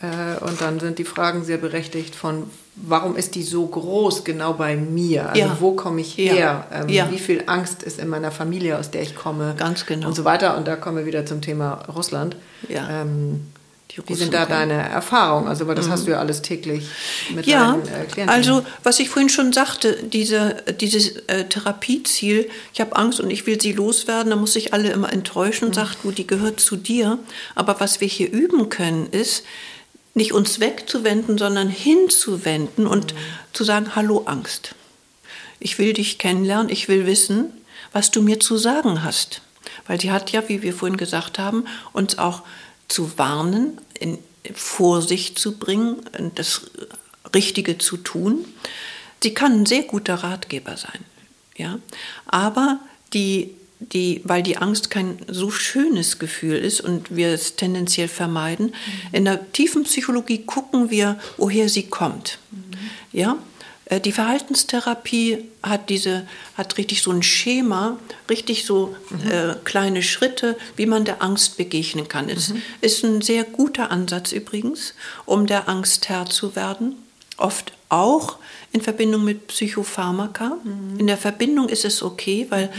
Äh, und dann sind die Fragen sehr berechtigt von, warum ist die so groß genau bei mir? Also ja. wo komme ich her? Ja. Ähm, ja. Wie viel Angst ist in meiner Familie, aus der ich komme? Ganz genau. Und so weiter. Und da kommen wir wieder zum Thema Russland. Ja. Ähm, wie sind da deine Erfahrungen? Also, weil das mhm. hast du ja alles täglich mit ja, deinen äh, Klienten. Also, was ich vorhin schon sagte, diese, dieses äh, Therapieziel, ich habe Angst und ich will sie loswerden, da muss ich alle immer enttäuschen und mhm. sagt, du, die gehört zu dir. Aber was wir hier üben können, ist, nicht uns wegzuwenden, sondern hinzuwenden und mhm. zu sagen, hallo Angst. Ich will dich kennenlernen, ich will wissen, was du mir zu sagen hast. Weil sie hat ja, wie wir vorhin gesagt haben, uns auch zu warnen, in Vorsicht zu bringen, das Richtige zu tun. Sie kann ein sehr guter Ratgeber sein, ja. Aber die, die, weil die Angst kein so schönes Gefühl ist und wir es tendenziell vermeiden, mhm. in der tiefen Psychologie gucken wir, woher sie kommt, mhm. ja. Äh, die Verhaltenstherapie hat diese hat richtig so ein Schema, richtig so mhm. äh, kleine Schritte, wie man der Angst begegnen kann. Es mhm. ist ein sehr guter Ansatz übrigens, um der Angst Herr zu werden. Oft auch in Verbindung mit Psychopharmaka. Mhm. In der Verbindung ist es okay, weil mhm.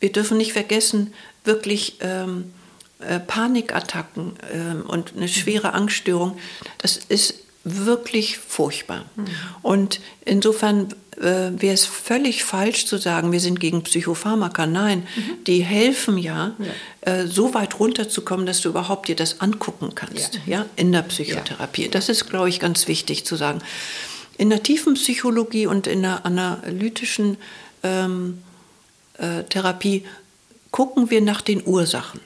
wir dürfen nicht vergessen, wirklich ähm, äh, Panikattacken ähm, und eine schwere Angststörung, das ist wirklich furchtbar. Mhm. Und insofern äh, wäre es völlig falsch zu sagen, wir sind gegen Psychopharmaka. Nein, mhm. die helfen ja, ja. Äh, so weit runterzukommen, dass du überhaupt dir das angucken kannst, ja, ja in der Psychotherapie. Ja. Das ist, glaube ich, ganz wichtig zu sagen. In der tiefen Psychologie und in der analytischen ähm, äh, Therapie gucken wir nach den Ursachen.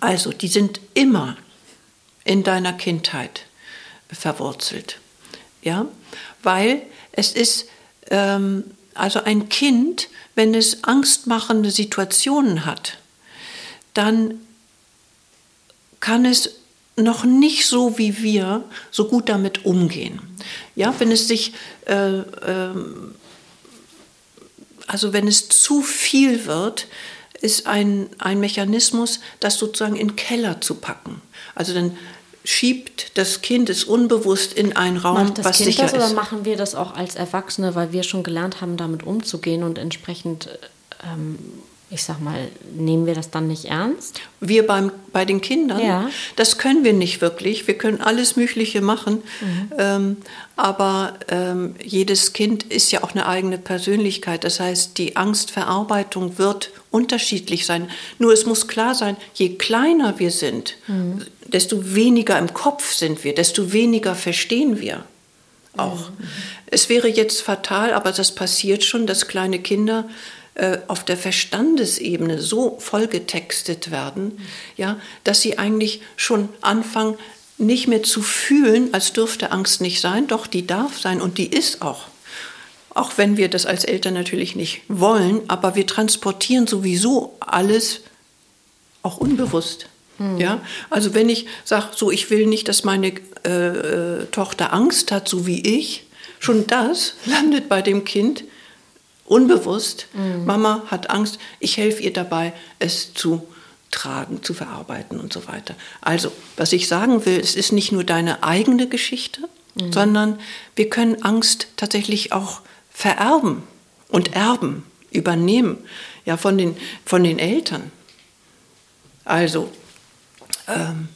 Also, die sind immer in deiner Kindheit verwurzelt. Ja? Weil es ist, ähm, also ein Kind, wenn es angstmachende Situationen hat, dann kann es noch nicht so wie wir so gut damit umgehen. Ja, wenn es sich, äh, äh, also wenn es zu viel wird, ist ein, ein Mechanismus, das sozusagen in den Keller zu packen. Also dann schiebt das Kind es unbewusst in einen Raum, Macht das was kind sicher das, ist. Oder machen wir das auch als Erwachsene, weil wir schon gelernt haben, damit umzugehen und entsprechend, ähm, ich sag mal, nehmen wir das dann nicht ernst? Wir beim, bei den Kindern, ja. das können wir nicht wirklich. Wir können alles Mögliche machen, mhm. ähm, aber ähm, jedes Kind ist ja auch eine eigene Persönlichkeit. Das heißt, die Angstverarbeitung wird unterschiedlich sein. Nur es muss klar sein, je kleiner wir sind, mhm desto weniger im Kopf sind wir, desto weniger verstehen wir auch. Mhm. Es wäre jetzt fatal, aber das passiert schon, dass kleine Kinder äh, auf der Verstandesebene so vollgetextet werden, mhm. ja, dass sie eigentlich schon anfangen, nicht mehr zu fühlen, als dürfte Angst nicht sein. Doch, die darf sein und die ist auch. Auch wenn wir das als Eltern natürlich nicht wollen, aber wir transportieren sowieso alles auch unbewusst. Mhm. Ja, also wenn ich sage, so ich will nicht, dass meine äh, äh, Tochter Angst hat, so wie ich, schon das landet bei dem Kind unbewusst. Mhm. Mama hat Angst, ich helfe ihr dabei, es zu tragen, zu verarbeiten und so weiter. Also, was ich sagen will, es ist nicht nur deine eigene Geschichte, mhm. sondern wir können Angst tatsächlich auch vererben und erben, übernehmen, ja, von den, von den Eltern. Also, ähm,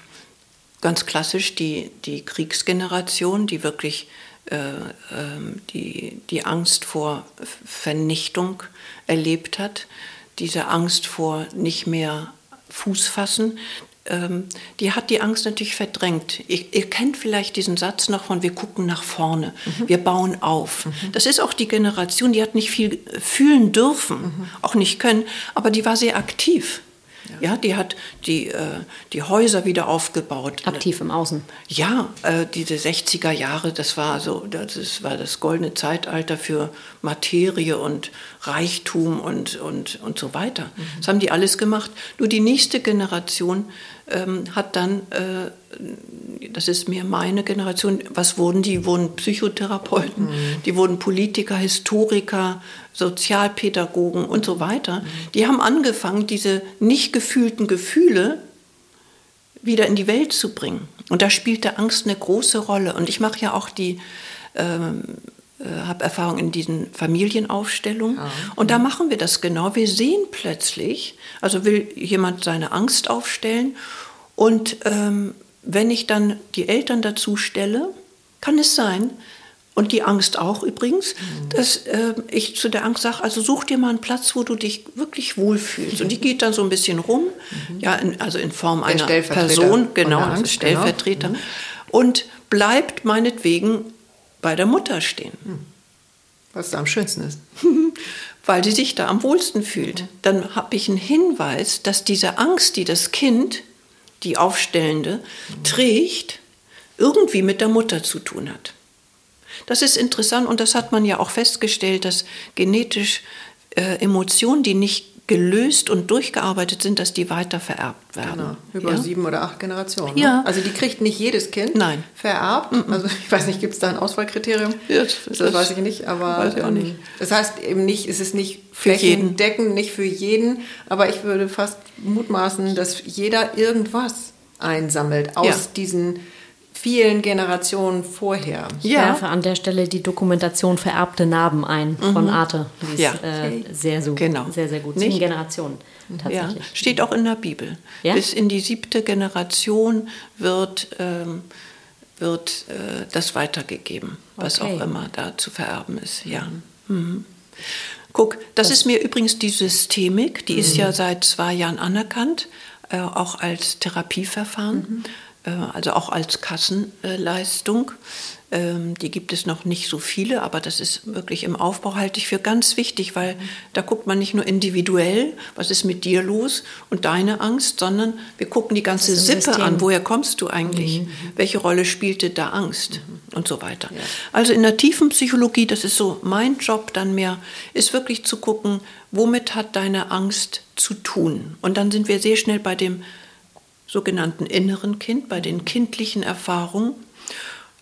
ganz klassisch die, die Kriegsgeneration, die wirklich äh, ähm, die, die Angst vor Vernichtung erlebt hat, diese Angst vor nicht mehr Fuß fassen, ähm, die hat die Angst natürlich verdrängt. Ihr, ihr, kennt vielleicht diesen Satz noch von, wir gucken nach vorne, mhm. wir bauen auf. Mhm. Das ist auch die Generation, die hat nicht viel fühlen dürfen, mhm. auch nicht können, aber die war sehr aktiv. Ja. die hat die, äh, die Häuser wieder aufgebaut. Aktiv im Außen. Ja, äh, diese 60er Jahre, das war so, das war das goldene Zeitalter für Materie und Reichtum und, und, und so weiter. Mhm. Das haben die alles gemacht. Nur die nächste Generation ähm, hat dann, äh, das ist mehr meine Generation, was wurden die? Wurden Psychotherapeuten, mhm. die wurden Politiker, Historiker, Sozialpädagogen und so weiter. Mhm. Die haben angefangen, diese nicht gefühlten Gefühle wieder in die Welt zu bringen. Und da spielte Angst eine große Rolle. Und ich mache ja auch die ähm, äh, habe Erfahrung in diesen Familienaufstellungen. Ja. Und da machen wir das genau. Wir sehen plötzlich, also will jemand seine Angst aufstellen. Und ähm, wenn ich dann die Eltern dazu stelle, kann es sein, und die Angst auch übrigens, mhm. dass äh, ich zu der Angst sage, also such dir mal einen Platz, wo du dich wirklich wohlfühlst. Und die geht dann so ein bisschen rum, mhm. ja, in, also in Form der einer Person, genau, Angst, genau. Stellvertreter. Genau. Und bleibt meinetwegen bei der Mutter stehen. Hm. Was da am schönsten ist. Weil sie sich da am wohlsten fühlt. Mhm. Dann habe ich einen Hinweis, dass diese Angst, die das Kind, die Aufstellende, mhm. trägt, irgendwie mit der Mutter zu tun hat. Das ist interessant und das hat man ja auch festgestellt, dass genetisch äh, Emotionen, die nicht gelöst und durchgearbeitet sind, dass die weiter vererbt werden. Genau, über ja? sieben oder acht Generationen. Ne? Ja. Also die kriegt nicht jedes Kind Nein. vererbt. Mhm. Also ich weiß nicht, gibt es da ein Auswahlkriterium? Ja, das, das, weiß ich nicht, aber weiß ich auch nicht. Ähm, das heißt eben nicht, es ist nicht flächendeckend, nicht für jeden, aber ich würde fast mutmaßen, dass jeder irgendwas einsammelt aus ja. diesen vielen Generationen vorher. Ich ja. werfe an der Stelle die Dokumentation Vererbte Narben ein von mhm. Arte. Die ist ja. äh, sehr, so, genau. sehr, sehr gut. Nicht? Sieben Generationen tatsächlich. Ja. Steht auch in der Bibel. Ja? Bis in die siebte Generation wird, ähm, wird äh, das weitergegeben, was okay. auch immer da zu vererben ist. Ja. Mhm. mhm. Guck, das, das, ist mir übrigens die Systemik, die mhm. ist ja seit zwei Jahren anerkannt, äh, auch als Therapieverfahren. Äh, also auch als Kassenleistung. Ähm, die gibt es noch nicht so viele, aber das ist wirklich im Aufbau, halte ich für ganz wichtig, weil da guckt man nicht nur individuell, was ist mit dir los und deine Angst, sondern wir gucken die ganze Sippe System. an. Woher kommst du eigentlich? Mhm. Welche Rolle spielte da Angst? Mhm. Und so weiter. Ja. Also in der tiefen Psychologie, das ist so mein Job dann mehr, ist wirklich zu gucken, womit hat deine Angst zu tun? Und dann sind wir sehr schnell bei dem sogenannten inneren Kind, bei den kindlichen Erfahrungen.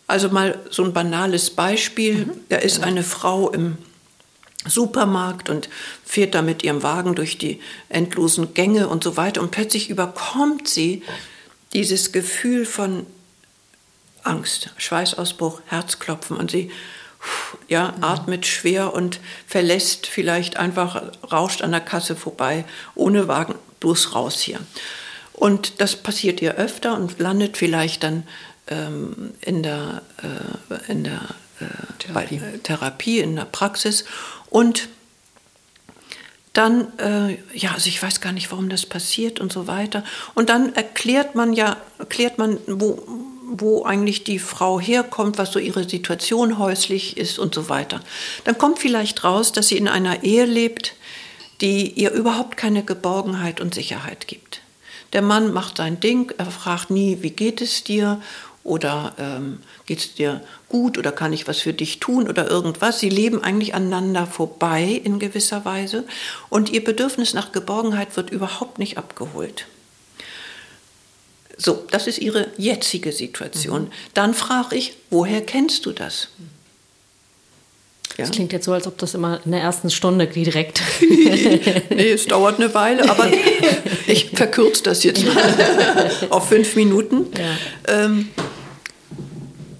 Also mal so ein banales Beispiel. Mhm. Da ist eine Frau im Supermarkt und fährt da mit ihrem Wagen durch die endlosen Gänge und so weiter. Und plötzlich überkommt sie dieses Gefühl von Angst, Schweißausbruch, Herzklopfen und sie ja, mhm. atmet schwer und verlässt vielleicht einfach, rauscht an der Kasse vorbei, ohne Wagen, bloß raus hier. Und das passiert ihr öfter und landet vielleicht dann ähm, in der, äh, in der äh, Therapie. Bei, äh, Therapie, in der Praxis. Und dann, äh, ja, also ich weiß gar nicht, warum das passiert und so weiter. Und dann erklärt man ja, erklärt man, wo, wo eigentlich die Frau herkommt, was so ihre Situation häuslich ist und so weiter. Dann kommt vielleicht raus, dass sie in einer Ehe lebt, die ihr überhaupt keine Geborgenheit und Sicherheit gibt. Der Mann macht sein Ding, er fragt nie, wie geht es dir oder ähm, geht es dir gut oder kann ich was für dich tun oder irgendwas. Sie leben eigentlich aneinander vorbei in gewisser Weise und ihr Bedürfnis nach Geborgenheit wird überhaupt nicht abgeholt. So, das ist ihre jetzige Situation. Mhm. Dann frage ich, woher kennst du das? Das klingt jetzt so, als ob das immer in der ersten Stunde direkt. nee, es dauert eine Weile, aber ich verkürze das jetzt mal auf fünf Minuten. Ja. Ähm,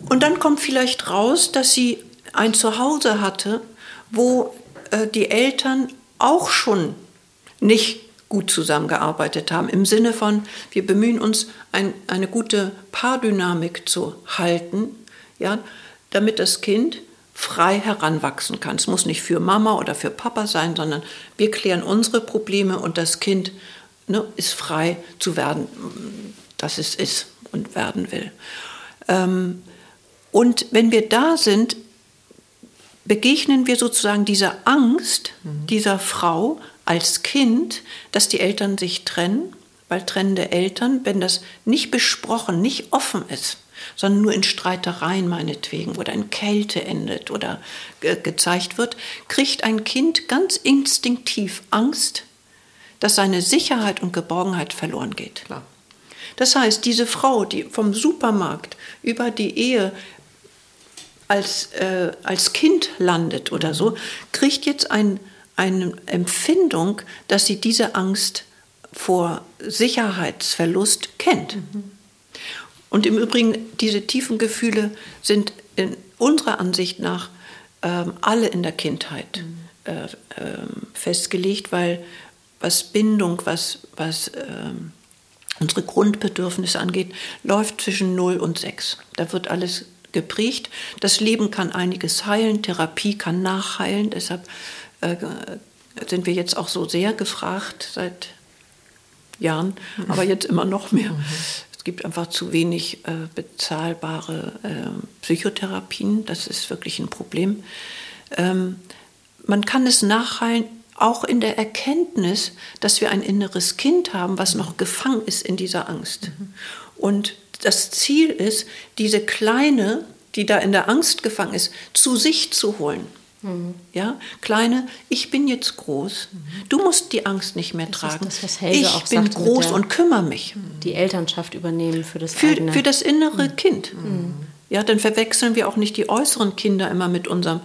und dann kommt vielleicht raus, dass sie ein Zuhause hatte, wo äh, die Eltern auch schon nicht gut zusammengearbeitet haben. Im Sinne von, wir bemühen uns, ein, eine gute Paardynamik zu halten, ja, damit das Kind frei heranwachsen kann. Es muss nicht für Mama oder für Papa sein, sondern wir klären unsere Probleme und das Kind ne, ist frei zu werden, dass es ist und werden will. Ähm, und wenn wir da sind, begegnen wir sozusagen dieser Angst mhm. dieser Frau als Kind, dass die Eltern sich trennen, weil trennende Eltern, wenn das nicht besprochen, nicht offen ist, sondern nur in Streitereien meinetwegen oder in Kälte endet oder ge gezeigt wird, kriegt ein Kind ganz instinktiv Angst, dass seine Sicherheit und Geborgenheit verloren geht. Klar. Das heißt, diese Frau, die vom Supermarkt über die Ehe als, äh, als Kind landet oder so, kriegt jetzt ein, eine Empfindung, dass sie diese Angst vor Sicherheitsverlust kennt. Mhm. Und im Übrigen, diese tiefen Gefühle sind in unserer Ansicht nach ähm, alle in der Kindheit mhm. äh, äh, festgelegt, weil was Bindung, was, was ähm, unsere Grundbedürfnisse angeht, läuft zwischen 0 und 6. Da wird alles geprägt. Das Leben kann einiges heilen, Therapie kann nachheilen. Deshalb äh, sind wir jetzt auch so sehr gefragt seit Jahren, aber jetzt immer noch mehr. Mhm gibt einfach zu wenig äh, bezahlbare äh, Psychotherapien. Das ist wirklich ein Problem. Ähm, man kann es nachheilen, auch in der Erkenntnis, dass wir ein inneres Kind haben, was noch gefangen ist in dieser Angst. Mhm. Und das Ziel ist, diese Kleine, die da in der Angst gefangen ist, zu sich zu holen. Mhm. Ja, Kleine, ich bin jetzt groß. Mhm. Du musst die Angst nicht mehr das tragen. Das, ich bin groß und kümmere mich. Die Elternschaft übernehmen für das für, eigene. Für das innere mhm. Kind. Mhm. Ja, dann verwechseln wir auch nicht die äußeren Kinder immer mit unserem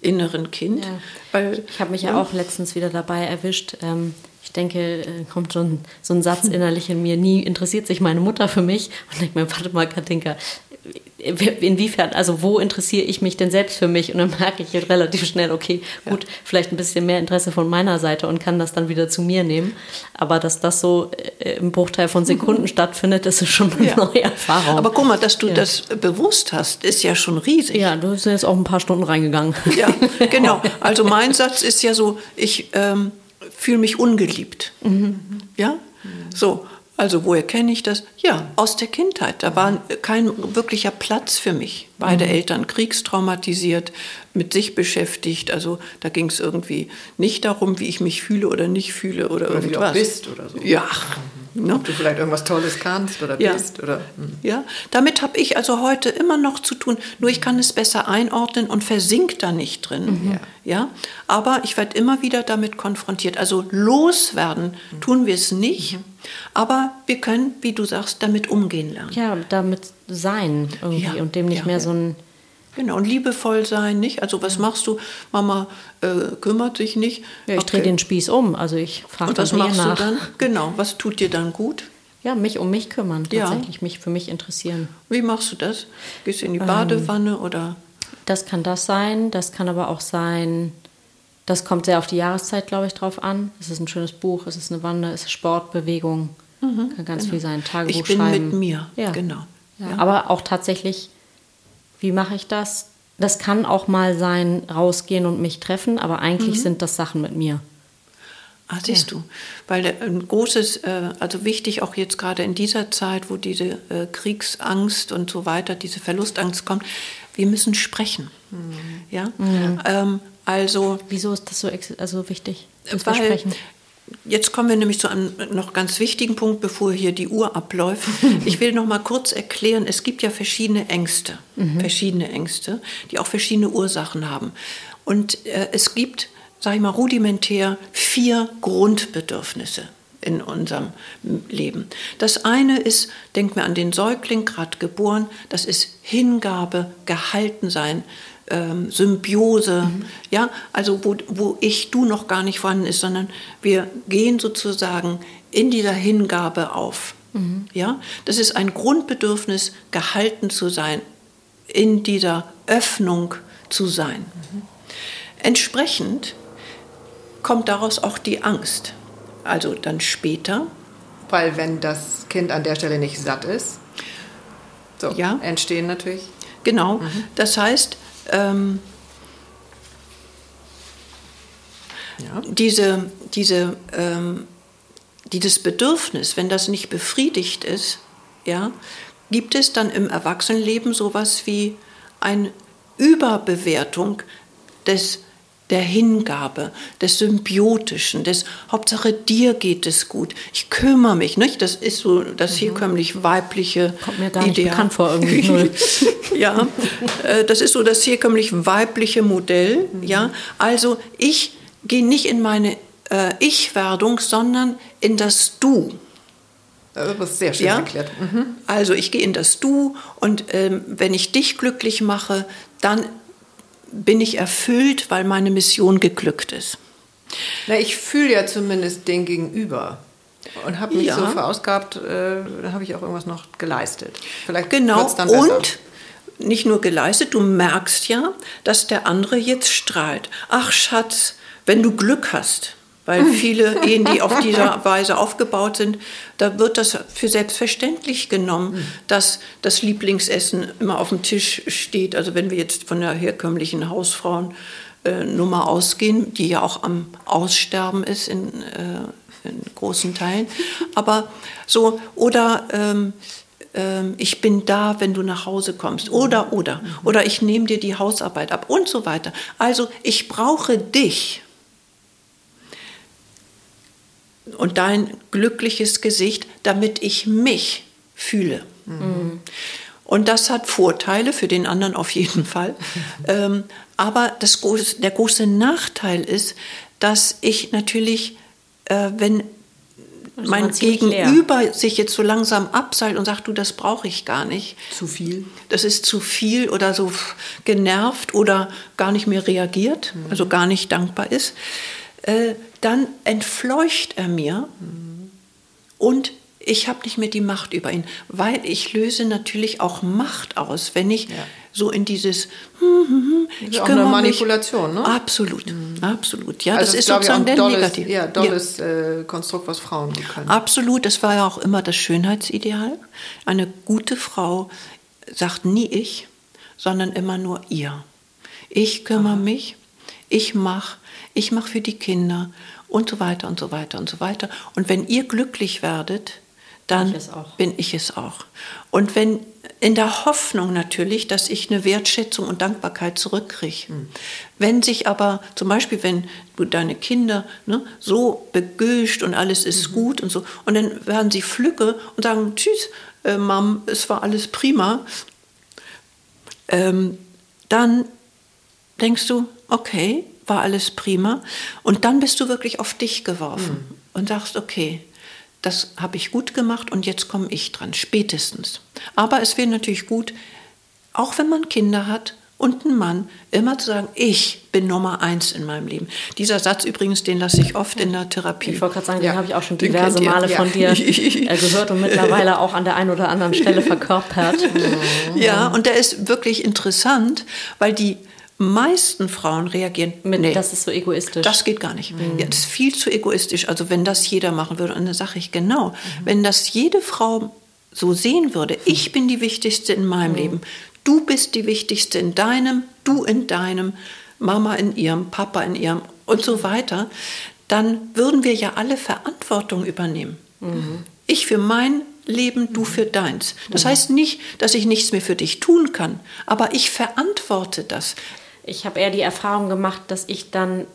inneren Kind. Ja. Weil, ich habe mich ja, ja, auch letztens wieder dabei erwischt. Ähm, ich denke, äh, kommt schon so ein Satz innerlich in mir, nie interessiert sich meine Mutter für mich. Und denke mir, warte mal, Katinka, inwiefern, also wo interessiere ich mich denn selbst für mich? Und dann merke ich relativ schnell, okay, gut, ja. vielleicht ein bisschen mehr Interesse von meiner Seite und kann das dann wieder zu mir nehmen. Aber dass das so äh, im Bruchteil von Sekunden mhm. stattfindet, das ist schon eine ja. neue Erfahrung. Aber guck mal, dass du ja. das bewusst hast, ist ja schon riesig. Ja, du bist jetzt auch ein paar Stunden reingegangen. Ja, genau. Also mein Satz ist ja so, ich ähm, fühle mich ungeliebt. Mhm. Ja, so. Also woher kenne ich das? Ja, aus der Kindheit. Da war kein wirklicher Platz für mich. Beide mhm. Eltern kriegstraumatisiert, mit sich beschäftigt. Also da ging es irgendwie nicht darum, wie ich mich fühle oder nicht fühle oder, oder irgendwas. Wie du bist oder so. Ja. Ne? Ob du vielleicht irgendwas Tolles kannst oder ja. bist. Oder, mhm. Ja, damit habe ich also heute immer noch zu tun. Nur ich kann es besser einordnen und versink da nicht drin. Mhm. Ja. ja. Aber ich werde immer wieder damit konfrontiert. Also loswerden mhm. tun wir es nicht. Mhm. Aber wir können, wie du sagst, damit umgehen lernen. Ja, damit sein irgendwie ja. und dem nicht ja. mehr so ein Genau, und liebevoll sein, nicht? Also was machst du? Mama äh, kümmert sich nicht. Ja, ich okay. drehe den Spieß um, also ich frage Und was machst nach. du dann? Genau, was tut dir dann gut? Ja, mich um mich kümmern, tatsächlich, ja. mich für mich interessieren. Wie machst du das? Gehst du in die Badewanne ähm, oder? Das kann das sein, das kann aber auch sein, das kommt sehr auf die Jahreszeit, glaube ich, drauf an. Es ist ein schönes Buch, es ist eine Wanne, es ist Sport, Bewegung, mhm, kann ganz genau. viel sein, Tagebuch Ich bin schreiben. mit mir, ja. genau. Ja, ja. Aber auch tatsächlich wie mache ich das? Das kann auch mal sein, rausgehen und mich treffen, aber eigentlich mhm. sind das Sachen mit mir. Ah, siehst ja. du, weil ein großes, äh, also wichtig auch jetzt gerade in dieser Zeit, wo diese äh, Kriegsangst und so weiter, diese Verlustangst kommt, wir müssen sprechen. Mhm. Ja, mhm. Ähm, also. Wieso ist das so also wichtig? Weil Jetzt kommen wir nämlich zu einem noch ganz wichtigen Punkt, bevor hier die Uhr abläuft. Ich will noch mal kurz erklären, es gibt ja verschiedene Ängste, mhm. verschiedene Ängste, die auch verschiedene Ursachen haben. Und äh, es gibt, sage ich mal, rudimentär vier Grundbedürfnisse in unserem Leben. Das eine ist, denkt mir an den Säugling, gerade geboren, das ist Hingabe, gehalten sein, ähm, Symbiose, mhm. ja, also wo, wo ich, du noch gar nicht vorhanden ist, sondern wir gehen sozusagen in dieser Hingabe auf. Mhm. Ja, das ist ein Grundbedürfnis, gehalten zu sein, in dieser Öffnung zu sein. Mhm. Entsprechend kommt daraus auch die Angst. Also dann später. Weil wenn das Kind an der Stelle nicht satt ist, so ja. entstehen natürlich. Genau. Mhm. Das heißt, ähm, ja. diese, diese, ähm, dieses Bedürfnis, wenn das nicht befriedigt ist, ja, gibt es dann im Erwachsenenleben sowas wie eine Überbewertung des der Hingabe, des Symbiotischen, des Hauptsache dir geht es gut. Ich kümmere mich, nicht? Das ist so das mhm. herkömmlich weibliche Kommt mir gar nicht Ideal. bekannt vor irgendwie. Null. ja, äh, das ist so das herkömmlich weibliche Modell. Mhm. Ja, also ich gehe nicht in meine äh, Ich-Werdung, sondern in das Du. Das ist sehr schön ja? erklärt. Mhm. Also ich gehe in das Du und ähm, wenn ich dich glücklich mache, dann bin ich erfüllt, weil meine Mission geglückt ist. Na, ich fühle ja zumindest den Gegenüber und habe mich ja. so verausgabt, äh, dann habe ich auch irgendwas noch geleistet. Vielleicht genau. Dann besser. Und nicht nur geleistet, du merkst ja, dass der andere jetzt strahlt. Ach Schatz, wenn du Glück hast, weil viele Ehen, die auf diese Weise aufgebaut sind, da wird das für selbstverständlich genommen, mhm. dass das Lieblingsessen immer auf dem Tisch steht. Also wenn wir jetzt von der herkömmlichen Hausfrauennummer ausgehen, die ja auch am Aussterben ist in, äh, in großen Teilen. Aber so, oder ähm, ähm, ich bin da, wenn du nach Hause kommst. Oder, oder. Mhm. Oder ich nehme dir die Hausarbeit ab und so weiter. Also ich brauche dich und dein glückliches Gesicht, damit ich mich fühle. Mhm. Und das hat Vorteile für den anderen auf jeden Fall. ähm, aber das der große Nachteil ist, dass ich natürlich, äh, wenn also mein Gegenüber leer. sich jetzt so langsam abseilt und sagt, du, das brauche ich gar nicht. Zu viel. Das ist zu viel oder so genervt oder gar nicht mehr reagiert, mhm. also gar nicht dankbar ist. Äh, dann entfleucht er mir und ich habe nicht mehr die Macht über ihn, weil ich löse natürlich auch Macht aus, wenn ich ja. so in dieses hm, hm, hm, ich auch eine Manipulation, mich, ne? Absolut, mhm. absolut. Ja, also das ist sozusagen der dolles, Negativ. Ja, dolles ja. Äh, Konstrukt, was Frauen können. Absolut, das war ja auch immer das Schönheitsideal. Eine gute Frau sagt nie ich, sondern immer nur ihr. Ich kümmere Aha. mich, ich mache, ich mache für die Kinder und so weiter und so weiter und so weiter. Und wenn ihr glücklich werdet, dann ich bin ich es auch. Und wenn in der Hoffnung natürlich, dass ich eine Wertschätzung und Dankbarkeit zurückkriege. Mhm. Wenn sich aber zum Beispiel, wenn du deine Kinder ne, so begüscht und alles ist mhm. gut und so, und dann werden sie flücke und sagen, tschüss, äh, Mom, es war alles prima, ähm, dann denkst du, okay, war alles prima. Und dann bist du wirklich auf dich geworfen mhm. und sagst, okay, das habe ich gut gemacht und jetzt komme ich dran, spätestens. Aber es wäre natürlich gut, auch wenn man Kinder hat und einen Mann, immer zu sagen, ich bin Nummer eins in meinem Leben. Dieser Satz übrigens, den lasse ich oft in der Therapie. Ich wollte gerade sagen, ja. den habe ich auch schon diverse Male ja. von dir gehört und mittlerweile auch an der einen oder anderen Stelle verkörpert. Ja, und der ist wirklich interessant, weil die meisten Frauen reagieren, mit, nee, das ist so egoistisch. Das geht gar nicht. Mhm. Ja, das ist viel zu egoistisch. Also wenn das jeder machen würde, und dann sage ich genau, mhm. wenn das jede Frau so sehen würde, ich bin die Wichtigste in meinem mhm. Leben, du bist die Wichtigste in deinem, du in deinem, Mama in ihrem, Papa in ihrem und so weiter, dann würden wir ja alle Verantwortung übernehmen. Mhm. Ich für mein Leben, du für deins. Das mhm. heißt nicht, dass ich nichts mehr für dich tun kann, aber ich verantworte das ich habe eher die Erfahrung gemacht, dass ich dann,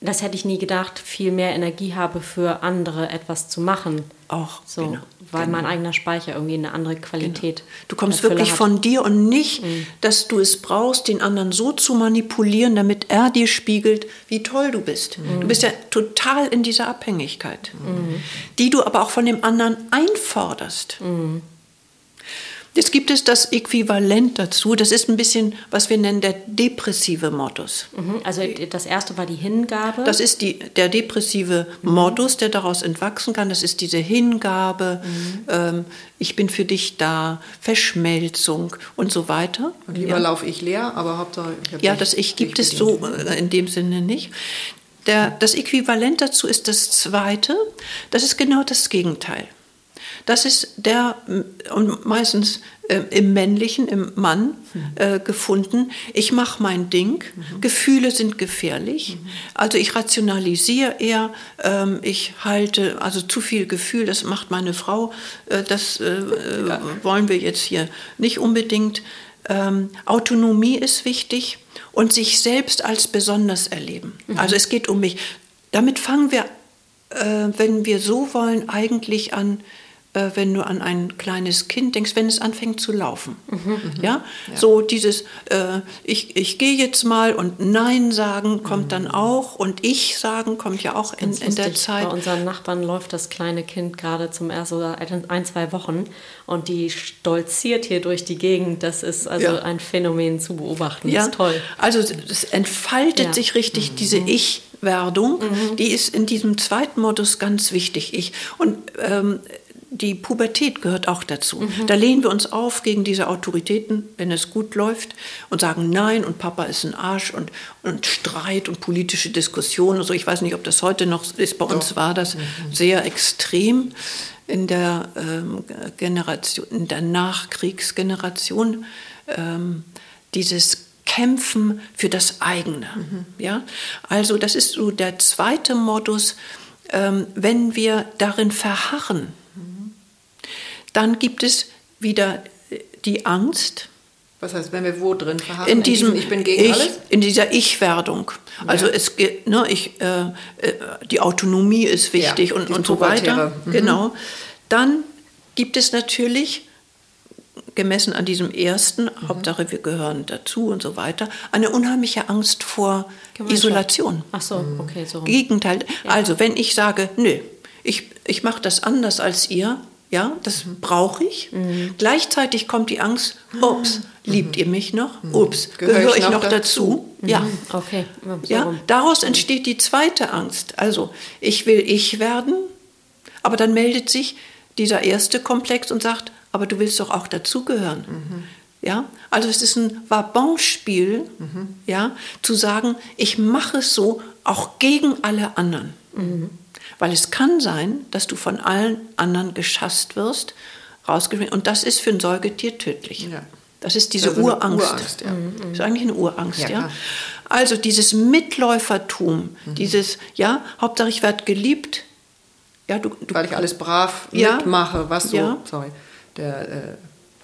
das hätte ich nie gedacht, viel mehr Energie habe für andere etwas zu machen. Auch, so, genau, weil genau. mein eigener Speicher irgendwie eine andere Qualität. Genau. Du kommst wirklich hat. von dir und nicht, mhm. dass du es brauchst, den anderen so zu manipulieren, damit er dir spiegelt, wie toll du bist. Mhm. Du bist ja total in dieser Abhängigkeit, mhm. die du aber auch von dem anderen einforderst. Jetzt gibt es das Äquivalent dazu. Das ist ein bisschen, was wir nennen, der depressive Modus. Mhm, also das erste war die Hingabe. Das ist die, der depressive mhm. Modus, der daraus entwachsen kann. Das ist diese Hingabe, mhm. ähm, ich bin für dich da, Verschmelzung und so weiter. Und lieber ja. laufe ich leer, aber Hauptsache ich Ja, das Ich gibt es so äh, in dem Sinne nicht. Der, das Äquivalent dazu ist das zweite. Das ist genau das Gegenteil. Das ist der und meistens äh, im männlichen, im Mann äh, gefunden. Ich mache mein Ding. Mhm. Gefühle sind gefährlich. Mhm. Also ich rationalisiere eher. Ähm, ich halte also zu viel Gefühl. Das macht meine Frau. Äh, das äh, ja. wollen wir jetzt hier nicht unbedingt. Ähm, Autonomie ist wichtig und sich selbst als besonders erleben. Mhm. Also es geht um mich. Damit fangen wir, äh, wenn wir so wollen, eigentlich an äh, wenn du an ein kleines Kind denkst, wenn es anfängt zu laufen. Mhm, mhm. ja? ja? so dieses, äh, ich, ich gehe jetzt mal und Nein sagen kommt mhm. dann auch und Ich sagen kommt ja auch in, in der Zeit. Bei unseren Nachbarn läuft das kleine Kind gerade zum ersten oder ein, zwei Wochen und die stolziert hier durch die Gegend. Das ist also ja. ein Phänomen zu beobachten. Ja. Das ist toll. Also es entfaltet ja. sich richtig, mhm. diese Ich- Werdung, mhm. die ist in diesem zweiten Modus ganz wichtig. Ich. Und ähm, die Pubertät gehört auch dazu. Mhm. Da lehnen wir uns auf gegen diese Autoritäten, wenn es gut läuft, und sagen Nein und Papa ist ein Arsch und, und Streit und politische Diskussionen. Also ich weiß nicht, ob das heute noch ist. Bei Doch. uns war das mhm. sehr extrem in der ähm, Generation, in der Nachkriegsgeneration. Ähm, dieses Kämpfen für das eigene. Mhm. Ja? Also das ist so der zweite Modus, ähm, wenn wir darin verharren, dann gibt es wieder die Angst. Was heißt, wenn wir wo drin verharren? In diesem, in diesem Ich bin gegen ich, alles? In dieser Ich-Werdung. Also ja. es geht, ne, ich, äh, äh, die Autonomie ist wichtig ja, und, und so weiter. Mhm. Genau. Dann gibt es natürlich, gemessen an diesem ersten, mhm. Hauptsache wir gehören dazu und so weiter, eine unheimliche Angst vor Isolation. Ach so, okay. So. Gegenteil. Ja. Also wenn ich sage, nö, ich, ich mache das anders als ihr, ja, das mhm. brauche ich. Mhm. Gleichzeitig kommt die Angst, ups, mhm. liebt ihr mich noch? Mhm. Ups, gehöre gehör ich, noch, noch dazu? dazu? Ja. Mhm. Okay. So ja, daraus entsteht die zweite Angst. Also, ich will ich werden, aber dann meldet sich dieser erste Komplex und sagt, aber du willst doch auch dazugehören. Mhm. Ja, also es ist ein Wabonspiel, ja, zu sagen, ich mache es so auch gegen alle anderen. Weil es kann sein, dass du von allen anderen geschasst wirst, rausgeschmissen. Und das ist für ein Säugetier tödlich. Ja. Das ist diese also Urangst. Urangst ja. Mhm, das ist eigentlich eine Urangst, ja. ja. Also dieses Mitläufertum, mhm. dieses, ja, Hauptsache ich werde geliebt. Ja, du, du, Weil ich alles brav ja, mitmache, was so, ja. sorry, der, äh,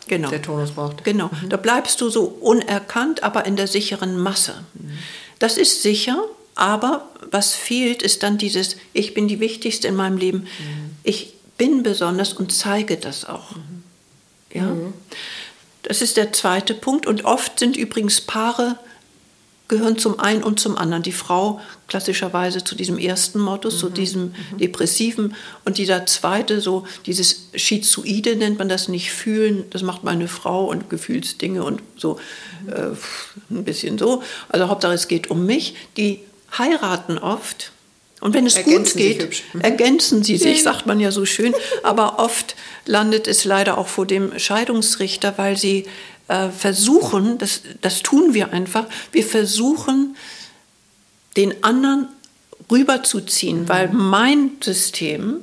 genau. der Tonus braucht. Genau, mhm. da bleibst du so unerkannt, aber in der sicheren Masse. Mhm. Das ist sicher, aber was fehlt, ist dann dieses, ich bin die Wichtigste in meinem Leben. Mhm. Ich bin besonders und zeige das auch. Mhm. Ja? Mhm. Das ist der zweite Punkt. Und oft sind übrigens Paare, gehören zum einen und zum anderen. Die Frau klassischerweise zu diesem ersten mhm. zu diesem mhm. depressiven. Und dieser zweite, so dieses Schizoide nennt man das nicht fühlen, das macht meine Frau und Gefühlsdinge und so mhm. äh, ein bisschen so. Also Hauptsache es geht um mich. Die heiraten oft. Und wenn es ergänzen gut geht, mhm. ergänzen sie sich, sagt man ja so schön. Aber oft landet es leider auch vor dem Scheidungsrichter, weil sie äh, versuchen, das, das tun wir einfach, wir versuchen, den anderen rüberzuziehen, mhm. weil mein System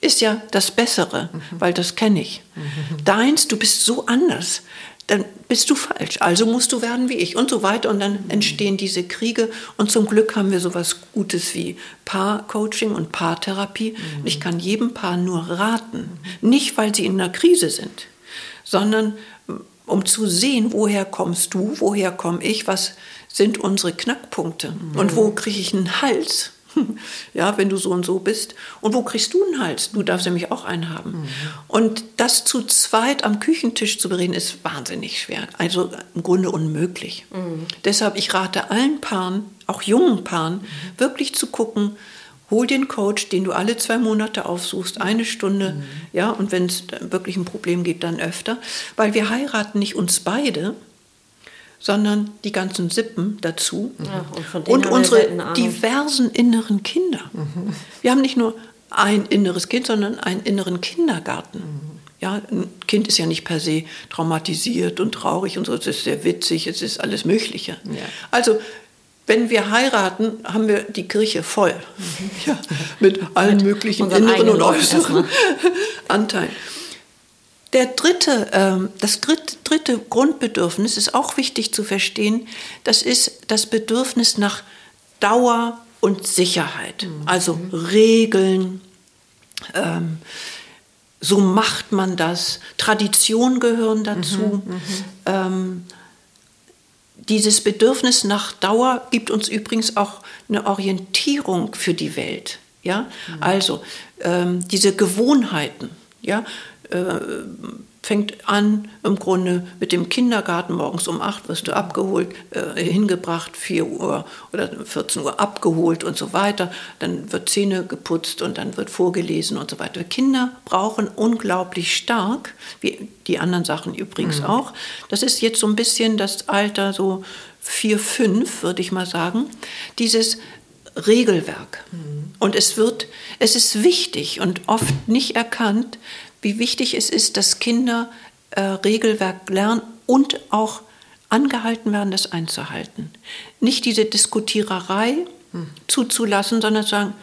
ist ja das Bessere, mhm. weil das kenne ich. Mhm. Deins, du bist so anders dann bist du falsch. Also musst du werden wie ich und so weiter. Und dann entstehen diese Kriege. Und zum Glück haben wir sowas Gutes wie Paarcoaching und Paartherapie. Mhm. Ich kann jedem Paar nur raten, nicht weil sie in einer Krise sind, sondern um zu sehen, woher kommst du, woher komme ich, was sind unsere Knackpunkte mhm. und wo kriege ich einen Hals ja, wenn du so und so bist. Und wo kriegst du einen Hals? Du darfst nämlich auch einen haben. Mhm. Und das zu zweit am Küchentisch zu bereden, ist wahnsinnig schwer. Also im Grunde unmöglich. Mhm. Deshalb, ich rate allen Paaren, auch jungen Paaren, mhm. wirklich zu gucken, Hol den Coach, den du alle zwei Monate aufsuchst, eine Stunde, mhm. ja, und wenn es wirklich ein Problem gibt, dann öfter. Weil wir heiraten nicht uns beide, sondern die ganzen Sippen dazu ja, und, und unsere diversen inneren Kinder. Mhm. Wir haben nicht nur ein inneres Kind, sondern einen inneren Kindergarten. Mhm. Ja, ein Kind ist ja nicht per se traumatisiert und traurig und so, es ist sehr witzig, es ist alles Mögliche. Ja. Also wenn wir heiraten, haben wir die Kirche voll. Mhm. Ja, mit allen mit möglichen inneren und äußeren Anteilen. Der dritte, ähm, das dritte, Grundbedürfnis ist auch wichtig zu verstehen. Das ist das Bedürfnis nach Dauer und Sicherheit. Mhm. Also Regeln, ähm, so macht man das. Traditionen gehören dazu. Mhm, mhm. ähm, dieses Bedürfnis nach Dauer gibt uns übrigens auch eine Orientierung für die Welt. Ja? Mhm. Also ähm, diese Gewohnheiten. Ja? Äh, fängt an im Grunde mit dem Kindergarten. Morgens um 8 wirst du abgeholt, äh, hingebracht, 4 Uhr oder 14 Uhr abgeholt und so weiter. Dann wird Zähne geputzt und dann wird vorgelesen und so weiter. Kinder brauchen unglaublich stark, wie die anderen Sachen übrigens mhm. auch. Das ist jetzt so ein bisschen das Alter so 4, 5, würde ich mal sagen. Dieses Regelwerk. Mhm. Und es wird, es ist wichtig und oft nicht erkannt, wie wichtig es ist, dass Kinder äh, Regelwerk lernen und auch angehalten werden, das einzuhalten. Nicht diese Diskutiererei hm. zuzulassen, sondern sagen,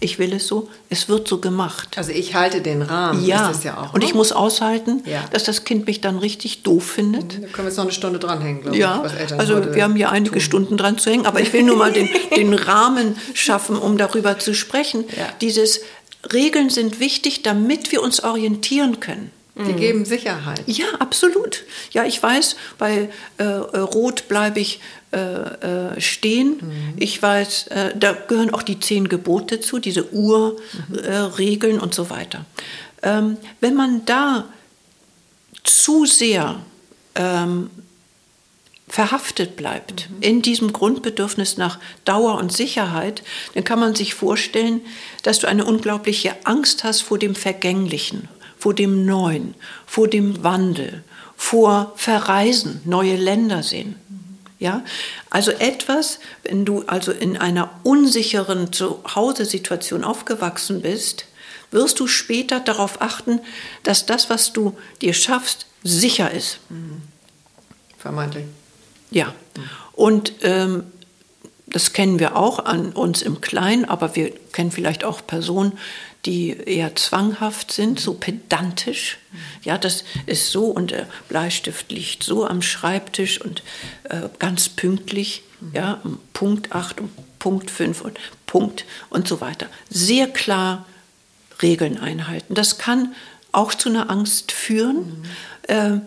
ich will es so, es wird so gemacht. Also ich halte den Rahmen, ja. ja auch. Und ich ne? muss aushalten, ja. dass das Kind mich dann richtig doof findet. Da können wir jetzt noch eine Stunde dranhängen, glaube ja. ich. Ja, also wir haben hier einige tun. Stunden dran zu hängen, aber ich will nur mal den, den Rahmen schaffen, um darüber zu sprechen. Dieses Regeln sind wichtig, damit wir uns orientieren können. Die mhm. geben Sicherheit. Ja, absolut. Ja, ich weiß, bei äh, Rot bleibe ich äh, äh, stehen. Mhm. Ich weiß, äh, da gehören auch die zehn Gebote zu, diese Urregeln mhm. und so weiter. Ähm, wenn man da zu sehr ähm, verhaftet bleibt mhm. in diesem Grundbedürfnis nach Dauer und Sicherheit, dann kann man sich vorstellen, dass du eine unglaubliche Angst hast vor dem Vergänglichen, vor dem Neuen, vor dem Wandel, vor Verreisen, neue Länder sehen. Ja, also etwas, wenn du also in einer unsicheren Zuhause-Situation aufgewachsen bist, wirst du später darauf achten, dass das, was du dir schaffst, sicher ist. Mhm. Vermeintlich. Ja, und ähm, das kennen wir auch an uns im Kleinen, aber wir kennen vielleicht auch Personen, die eher zwanghaft sind, so pedantisch. Ja, das ist so und der Bleistift liegt so am Schreibtisch und äh, ganz pünktlich, ja, um Punkt 8, um Punkt 5 und Punkt und so weiter. Sehr klar Regeln einhalten. Das kann auch zu einer Angst führen. Mhm. Äh,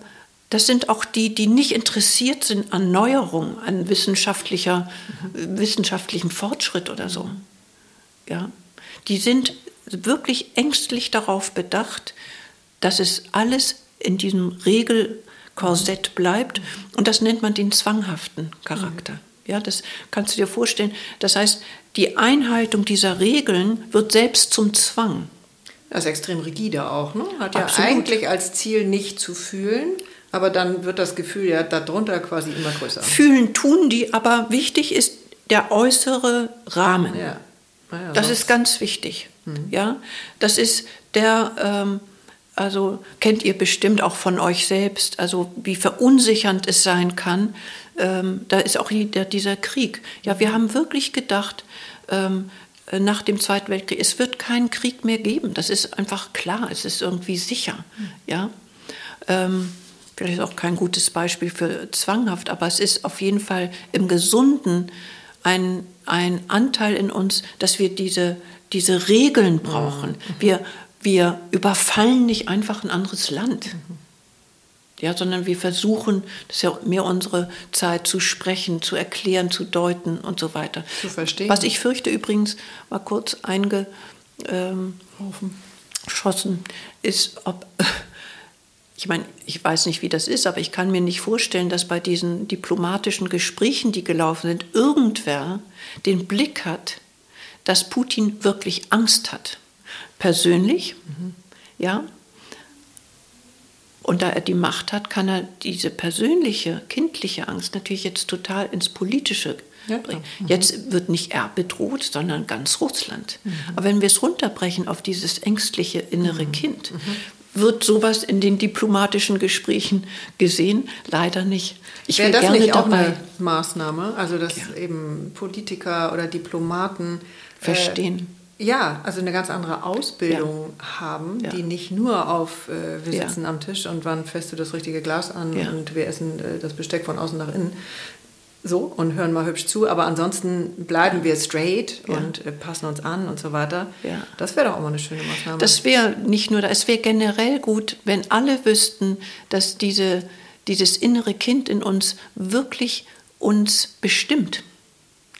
das sind auch die, die nicht interessiert sind an Neuerung, an wissenschaftlicher, mhm. wissenschaftlichem Fortschritt oder so. Ja? Die sind wirklich ängstlich darauf bedacht, dass es alles in diesem Regelkorsett bleibt. Und das nennt man den zwanghaften Charakter. Mhm. Ja, das kannst du dir vorstellen. Das heißt, die Einhaltung dieser Regeln wird selbst zum Zwang. Das ist extrem rigide auch. Ne? Hat ja Absolut. eigentlich als Ziel nicht zu fühlen. Aber dann wird das Gefühl ja darunter quasi immer größer. Fühlen tun die, aber wichtig ist der äußere Rahmen. Ja. Ja, das ist ganz wichtig. Mhm. Ja, das ist der, ähm, also kennt ihr bestimmt auch von euch selbst, also wie verunsichernd es sein kann. Ähm, da ist auch der, dieser Krieg. Ja, wir haben wirklich gedacht, ähm, nach dem Zweiten Weltkrieg, es wird keinen Krieg mehr geben. Das ist einfach klar, es ist irgendwie sicher. Mhm. Ja. Ähm, vielleicht auch kein gutes Beispiel für zwanghaft, aber es ist auf jeden Fall im Gesunden ein, ein Anteil in uns, dass wir diese, diese Regeln brauchen. Mhm. Wir, wir überfallen nicht einfach ein anderes Land. Mhm. Ja, sondern wir versuchen, das ist ja mehr unsere Zeit, zu sprechen, zu erklären, zu deuten und so weiter. Zu verstehen. Was ich fürchte übrigens, mal kurz eingeschossen, ähm, ist, ob ich meine, ich weiß nicht, wie das ist, aber ich kann mir nicht vorstellen, dass bei diesen diplomatischen Gesprächen, die gelaufen sind, irgendwer den Blick hat, dass Putin wirklich Angst hat. Persönlich, mhm. ja. Und da er die Macht hat, kann er diese persönliche, kindliche Angst natürlich jetzt total ins Politische ja, bringen. Mhm. Jetzt wird nicht er bedroht, sondern ganz Russland. Mhm. Aber wenn wir es runterbrechen auf dieses ängstliche innere mhm. Kind, mhm wird sowas in den diplomatischen Gesprächen gesehen? Leider nicht. Ich wäre das gerne nicht dabei. auch eine Maßnahme, also dass ja. eben Politiker oder Diplomaten äh, verstehen. Äh, ja, also eine ganz andere Ausbildung ja. haben, ja. die nicht nur auf, äh, wir sitzen am Tisch und wann fässt du das richtige Glas an und wir essen äh, das Besteck von außen nach innen, so und hören mal hübsch zu, aber ansonsten bleiben wir straight ja. und äh, passen uns an und so weiter. Ja. Das wäre doch auch mal eine schöne Maßnahme. Das wäre nicht nur, es wäre generell gut, wenn alle wüssten, dass diese, dieses innere Kind in uns wirklich uns bestimmt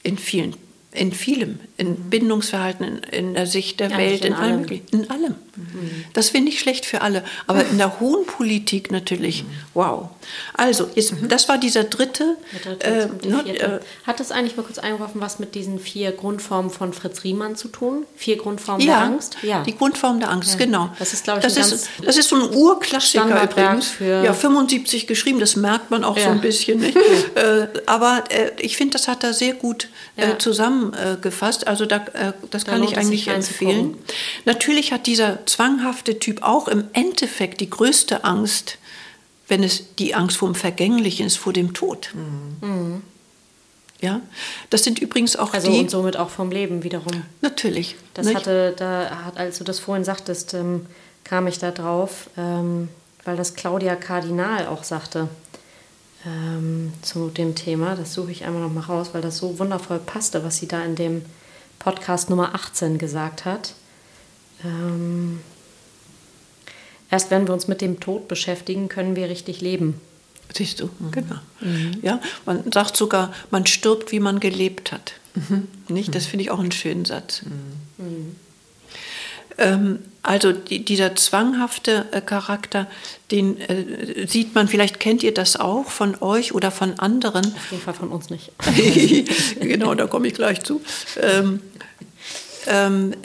in vielen in vielem, in Bindungsverhalten, in, in der Sicht der ja, Welt, in, in allem. allem. In allem. Mhm. Das finde ich schlecht für alle. Aber in der hohen Politik natürlich, mhm. wow. Also, ist, mhm. das war dieser dritte. Äh, ne, äh, Hat das eigentlich mal kurz eingeworfen, was mit diesen vier Grundformen von Fritz Riemann zu tun? Vier Grundformen ja, der Angst? Ja, die Grundformen der Angst, ja. genau. Das ist, glaube ich, das ist, das ist so ein Urklassiker übrigens. Für ja, 75 geschrieben, das merkt man auch so ein bisschen. Nicht? äh, aber äh, ich finde, das hat er sehr gut äh, zusammen zusammengefasst. Also da, äh, das da kann ich eigentlich empfehlen. Natürlich hat dieser zwanghafte Typ auch im Endeffekt die größte Angst, wenn es die Angst vor dem Vergänglichen ist, vor dem Tod. Mhm. Ja, das sind übrigens auch also die. und somit auch vom Leben wiederum. Natürlich. Das nicht? hatte, da hat, als du das vorhin sagtest, ähm, kam ich da drauf, ähm, weil das Claudia Kardinal auch sagte ähm, zu dem Thema. Das suche ich einmal noch mal raus, weil das so wundervoll passte, was sie da in dem Podcast Nummer 18 gesagt hat. Ähm, erst wenn wir uns mit dem Tod beschäftigen, können wir richtig leben. Siehst du, mhm. genau. Mhm. Ja, man sagt sogar, man stirbt, wie man gelebt hat. Mhm. Nicht? Das finde ich auch einen schönen Satz. Mhm. mhm. Ähm, also die, dieser zwanghafte äh, Charakter, den äh, sieht man, vielleicht kennt ihr das auch von euch oder von anderen. Auf jeden Fall von uns nicht. genau, da komme ich gleich zu. Ähm, ähm,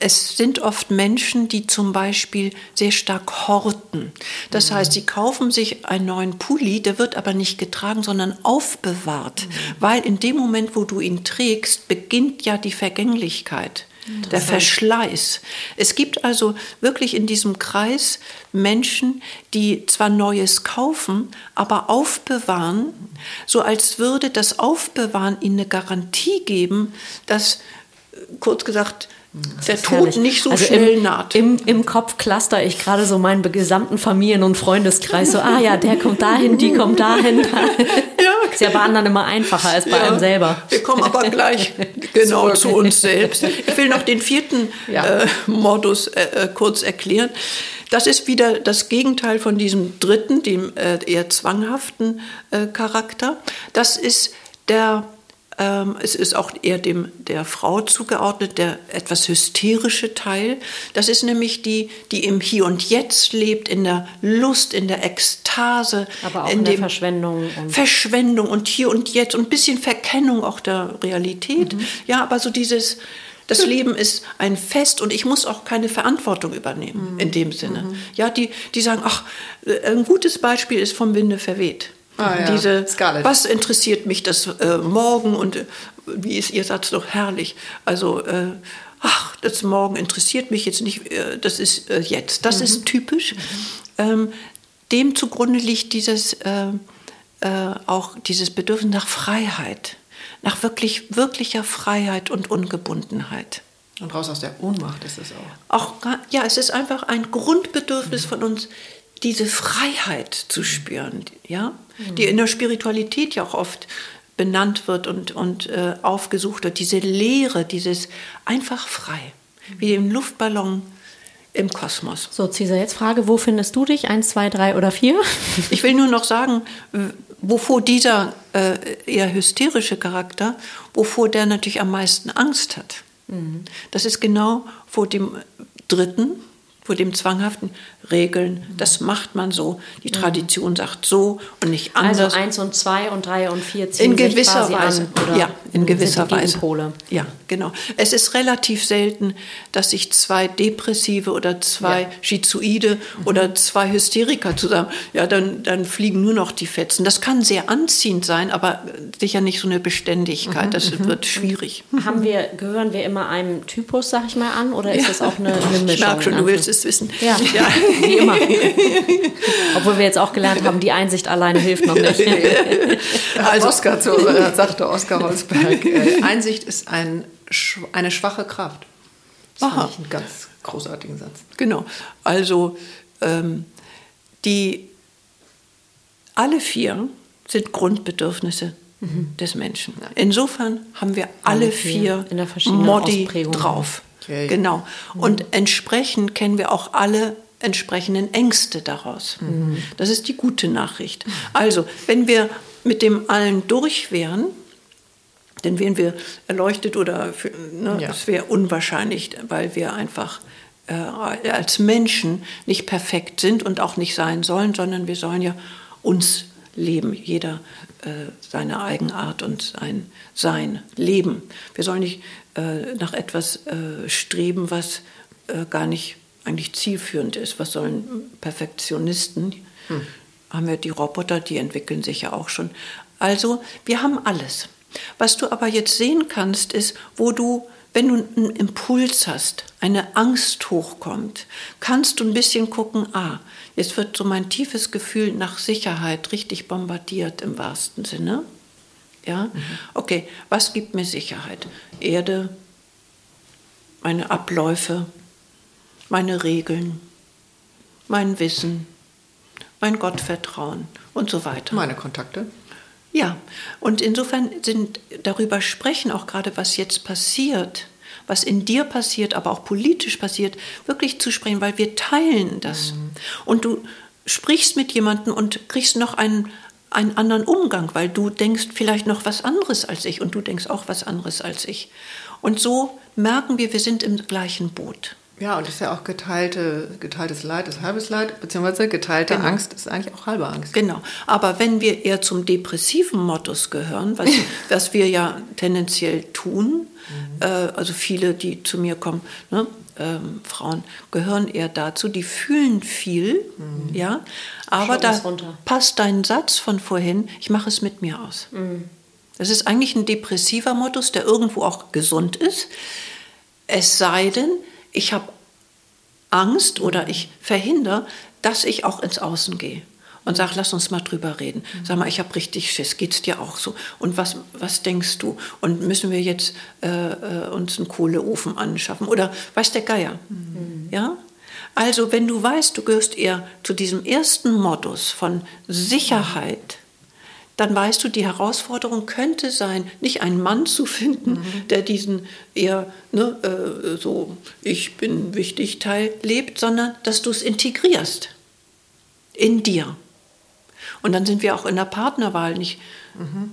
es sind oft Menschen, die zum Beispiel sehr stark horten. Das mhm. heißt, sie kaufen sich einen neuen Pulli, der wird aber nicht getragen, sondern aufbewahrt, mhm. weil in dem Moment, wo du ihn trägst, beginnt ja die Vergänglichkeit der Verschleiß. Es gibt also wirklich in diesem Kreis Menschen, die zwar Neues kaufen, aber aufbewahren, so als würde das Aufbewahren ihnen eine Garantie geben, dass, kurz gesagt, der Tod herrlich. nicht so also schnell im, naht. Im, Im Kopf cluster ich gerade so meinen gesamten Familien- und Freundeskreis. So, ah ja, der kommt dahin, die kommt dahin. Ja. Ist ja bei anderen immer einfacher als bei ja. einem selber. Wir kommen aber gleich genau zu uns selbst. Ich will noch den vierten ja. äh, Modus äh, äh, kurz erklären. Das ist wieder das Gegenteil von diesem dritten, dem äh, eher zwanghaften äh, Charakter. Das ist der es ist auch eher dem der Frau zugeordnet, der etwas hysterische Teil. Das ist nämlich die, die im Hier und Jetzt lebt, in der Lust, in der Ekstase, aber auch in, in der Verschwendung und Verschwendung und Hier und Jetzt und ein bisschen Verkennung auch der Realität. Mhm. Ja, aber so dieses das Leben ist ein Fest und ich muss auch keine Verantwortung übernehmen mhm. in dem Sinne. Mhm. Ja, die, die sagen, ach, äh, ein gutes Beispiel ist vom Winde verweht. Ah, ja. Diese, Scarlett. was interessiert mich das äh, morgen und äh, wie ist Ihr Satz doch herrlich? Also, äh, ach, das Morgen interessiert mich jetzt nicht, äh, das ist äh, jetzt. Das mhm. ist typisch. Mhm. Ähm, dem zugrunde liegt dieses, äh, auch dieses Bedürfnis nach Freiheit, nach wirklich, wirklicher Freiheit und Ungebundenheit. Und raus aus der Ohnmacht ist es auch. auch ja, es ist einfach ein Grundbedürfnis mhm. von uns, diese Freiheit zu spüren, ja, die in der Spiritualität ja auch oft benannt wird und, und äh, aufgesucht wird, diese Leere, dieses einfach frei, wie im Luftballon im Kosmos. So, Cesar, jetzt Frage, wo findest du dich? Eins, zwei, drei oder vier? Ich will nur noch sagen, wovor dieser äh, eher hysterische Charakter, wovor der natürlich am meisten Angst hat. Mhm. Das ist genau vor dem dritten, vor dem zwanghaften Regeln, das macht man so, die Tradition sagt so und nicht anders. Also eins und zwei und drei und vier ziehen in gewisser Weise, an, oder ja, in gewisser Weise. Ja, genau. Es ist relativ selten, dass sich zwei Depressive oder zwei Ja. Schizoide Mhm. oder zwei Hysteriker zusammen, ja, dann, dann fliegen nur noch die Fetzen. Das kann sehr anziehend sein, aber sicher nicht so eine Mhm, Beständigkeit. Das wird schwierig. Haben wir, gehören wir immer einem Typus, sag ich mal, an, oder ist das auch eine, eine Mischung? Ich merke schon, du willst es wissen. Ja, wie immer. Obwohl wir jetzt auch gelernt haben, die Einsicht alleine hilft noch nicht. Also Oscar zu, äh, sagte Oskar Holzberg, äh, Einsicht ist ein, eine schwache Kraft. Das Aha. fand ich einen ganz großartigen Satz. Genau. Also ähm, die alle vier sind Grundbedürfnisse des Menschen. Insofern haben wir alle, Alle vier, vier in der verschiedenen Modi Ausprägung. drauf. Okay. Genau. Und entsprechend kennen wir auch alle entsprechenden Ängste daraus. Das ist die gute Nachricht. Also, wenn wir mit dem allen durch wären, dann wären wir erleuchtet oder für, ne, Ja. es wäre unwahrscheinlich, weil wir einfach äh, als Menschen nicht perfekt sind und auch nicht sein sollen, sondern wir sollen ja uns leben, jeder äh, seine Eigenart und sein Sein leben. Wir sollen nicht äh, nach etwas äh, streben, was äh, gar nicht eigentlich zielführend ist. Was sollen Perfektionisten? Haben wir die Roboter, die entwickeln sich ja auch schon. Also, wir haben alles. Was du aber jetzt sehen kannst, ist, wo du, wenn du einen Impuls hast, eine Angst hochkommt, kannst du ein bisschen gucken, ah, jetzt wird so mein tiefes Gefühl nach Sicherheit richtig bombardiert im wahrsten Sinne. Ja, okay, was gibt mir Sicherheit? Erde, meine Abläufe, meine Regeln, mein Wissen, mein Gottvertrauen und so weiter. Meine Kontakte. Ja, und insofern sind darüber sprechen, auch gerade was jetzt passiert, was in dir passiert, aber auch politisch passiert, wirklich zu sprechen, weil wir teilen das. Und du sprichst mit jemandem und kriegst noch einen, einen anderen Umgang, weil du denkst vielleicht noch was anderes als ich und du denkst auch was anderes als ich. Und so merken wir, wir sind im gleichen Boot. Ja, und das ist ja auch geteilte, geteiltes Leid ist halbes Leid, beziehungsweise geteilte Genau. Angst ist eigentlich auch halbe Angst. Genau. Aber wenn wir eher zum depressiven Modus gehören, was, was wir ja tendenziell tun, äh, also viele, die zu mir kommen, ne, ähm, Frauen gehören eher dazu, die fühlen viel, ja, aber Schlucken da passt dein Satz von vorhin, ich mache es mit mir aus. Das ist eigentlich ein depressiver Modus, der irgendwo auch gesund ist. Es sei denn, ich habe Angst oder ich verhindere, dass ich auch ins Außen gehe und sage, lass uns mal drüber reden. Sag mal, ich habe richtig Schiss, geht's dir auch so? Und was, was denkst du? Und müssen wir jetzt äh, äh, uns einen Kohleofen anschaffen? Oder weiß der Geier? Ja? Also, wenn du weißt, du gehörst eher zu diesem ersten Modus von Sicherheit, dann weißt du, die Herausforderung könnte sein, nicht einen Mann zu finden, der diesen eher ne, äh, so ich bin wichtig Teil lebt, sondern dass du es integrierst in dir. Und dann sind wir auch in der Partnerwahl nicht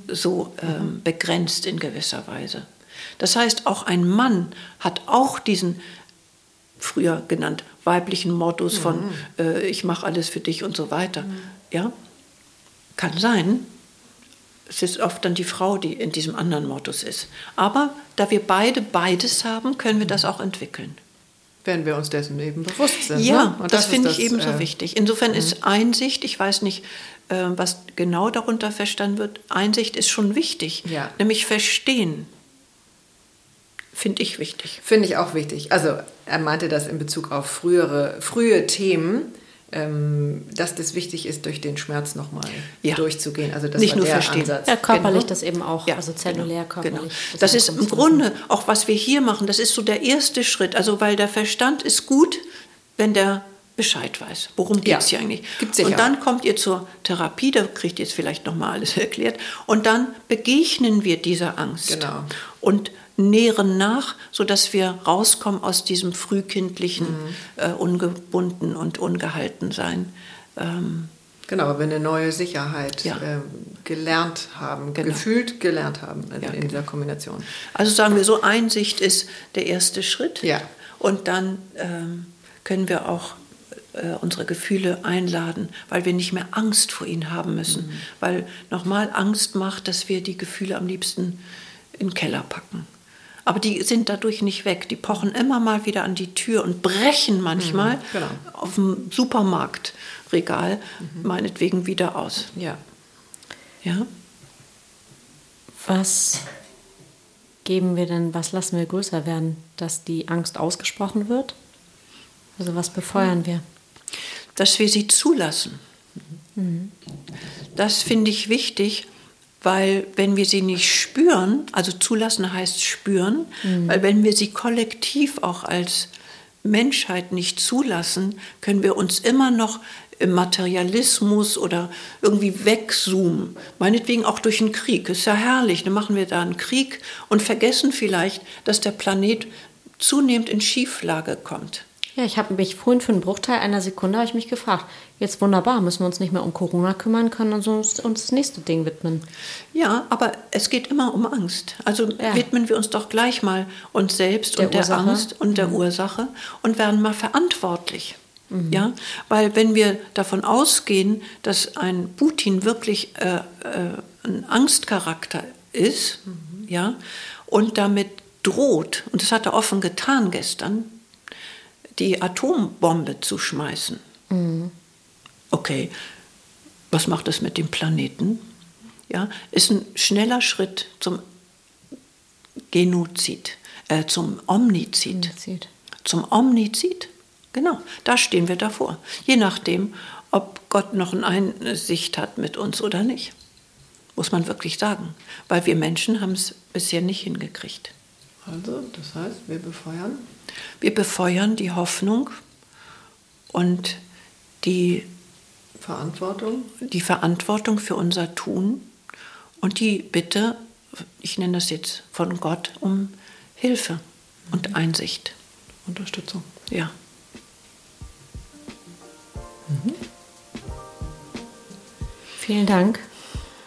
so ähm, begrenzt in gewisser Weise. Das heißt, auch ein Mann hat auch diesen früher genannt weiblichen Modus von äh, ich mache alles für dich und so weiter. Ja, kann sein. Es ist oft dann die Frau, die in diesem anderen Modus ist. Aber da wir beide beides haben, können wir das auch entwickeln. Wenn wir uns dessen eben bewusst sind. Ja, ne? Und das, ist finde ich das, ebenso äh, wichtig. Insofern ist Einsicht, ich weiß nicht, äh, was genau darunter verstanden wird, Einsicht ist schon wichtig. Ja. Nämlich verstehen, finde ich wichtig. Finde ich auch wichtig. Also er meinte das in Bezug auf frühere, frühe Themen, dass das wichtig ist, durch den Schmerz nochmal Ja. durchzugehen. Also das Nicht war nur der verstehen. Ansatz. Ja, körperlich Genau. das eben auch, Ja, also zellulär, genau, körperlich. Genau. Das ist bekommen im Grunde auch, was wir hier machen, das ist so der erste Schritt. Also, weil der Verstand ist gut, wenn der Bescheid weiß. Worum geht es Ja, hier eigentlich? gibt's. Und dann kommt ihr zur Therapie, da kriegt ihr jetzt vielleicht nochmal alles erklärt. Und dann begegnen wir dieser Angst. Genau. Und nähren nach, sodass wir rauskommen aus diesem frühkindlichen, Mhm. äh, ungebunden und ungehalten sein. Ähm, Genau, weil wir eine neue Sicherheit Ja. ähm, gelernt haben, Genau. gefühlt gelernt haben in, Ja, in dieser Kombination. Also sagen wir so, Einsicht ist der erste Schritt. Ja. Und dann ähm, können wir auch äh, unsere Gefühle einladen, weil wir nicht mehr Angst vor ihnen haben müssen. Mhm. Weil nochmal Angst macht, dass wir die Gefühle am liebsten in den Keller packen. Aber die sind dadurch nicht weg. Die pochen immer mal wieder an die Tür und brechen manchmal mhm, genau. auf dem Supermarktregal mhm. meinetwegen wieder aus. Ja. Ja. Was geben wir denn, was lassen wir größer werden, dass die Angst ausgesprochen wird? Also was befeuern wir? Dass wir sie zulassen. Mhm. Das finde ich wichtig, weil wenn wir sie nicht spüren, also zulassen heißt spüren, mhm. weil wenn wir sie kollektiv auch als Menschheit nicht zulassen, können wir uns immer noch im Materialismus oder irgendwie wegzoomen. Meinetwegen auch durch einen Krieg. Ist ja herrlich. Dann machen wir da einen Krieg und vergessen vielleicht, dass der Planet zunehmend in Schieflage kommt. Ja, ich habe mich vorhin für einen Bruchteil einer Sekunde ich mich gefragt, jetzt wunderbar, müssen wir uns nicht mehr um Corona kümmern, können uns, uns das nächste Ding widmen. Ja, aber es geht immer um Angst. Also ja. widmen wir uns doch gleich mal uns selbst der und der Angst und der mhm. Ursache und werden mal verantwortlich. Mhm. Ja, weil wenn wir davon ausgehen, dass ein Putin wirklich äh, äh, ein Angstcharakter ist, mhm. ja, und damit droht, und das hat er offen getan gestern, die Atombombe zu schmeißen. Mhm. Okay, was macht das mit dem Planeten? Ja, ist ein schneller Schritt zum Genozid, äh, zum Omnizid. Omnizid. Zum Omnizid. Genau, da stehen wir davor. Je nachdem, ob Gott noch eine Sicht hat mit uns oder nicht. Muss man wirklich sagen. Weil wir Menschen haben es bisher nicht hingekriegt. Also, das heißt, wir befeuern? Wir befeuern die Hoffnung und die Verantwortung. Die Verantwortung für unser Tun und die Bitte, ich nenne das jetzt von Gott, um Hilfe und mhm. Einsicht. Unterstützung. Ja. Mhm. Vielen Dank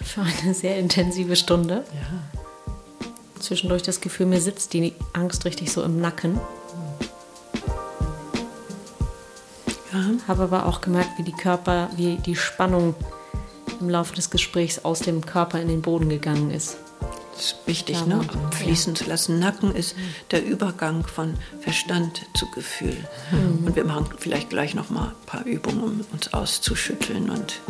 für eine sehr intensive Stunde. Ja. Zwischendurch das Gefühl, mir sitzt die Angst richtig so im Nacken. Ja. Habe aber auch gemerkt, wie die Körper, wie die Spannung im Laufe des Gesprächs aus dem Körper in den Boden gegangen ist. Das ist wichtig, ja, ne? Fließen ja. zu lassen. Nacken ist der Übergang von Verstand zu Gefühl. Mhm. Und wir machen vielleicht gleich noch mal ein paar Übungen, um uns auszuschütteln und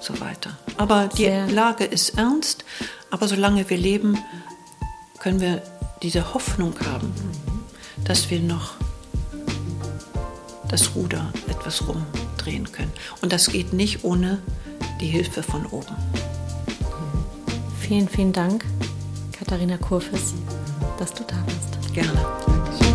so weiter. Aber die Sehr. Lage ist ernst. Aber solange wir leben, können wir diese Hoffnung haben, dass wir noch das Ruder etwas rumdrehen können. Und das geht nicht ohne die Hilfe von oben. Vielen, vielen Dank. Katharina Kurfes, dass du da warst. Gerne.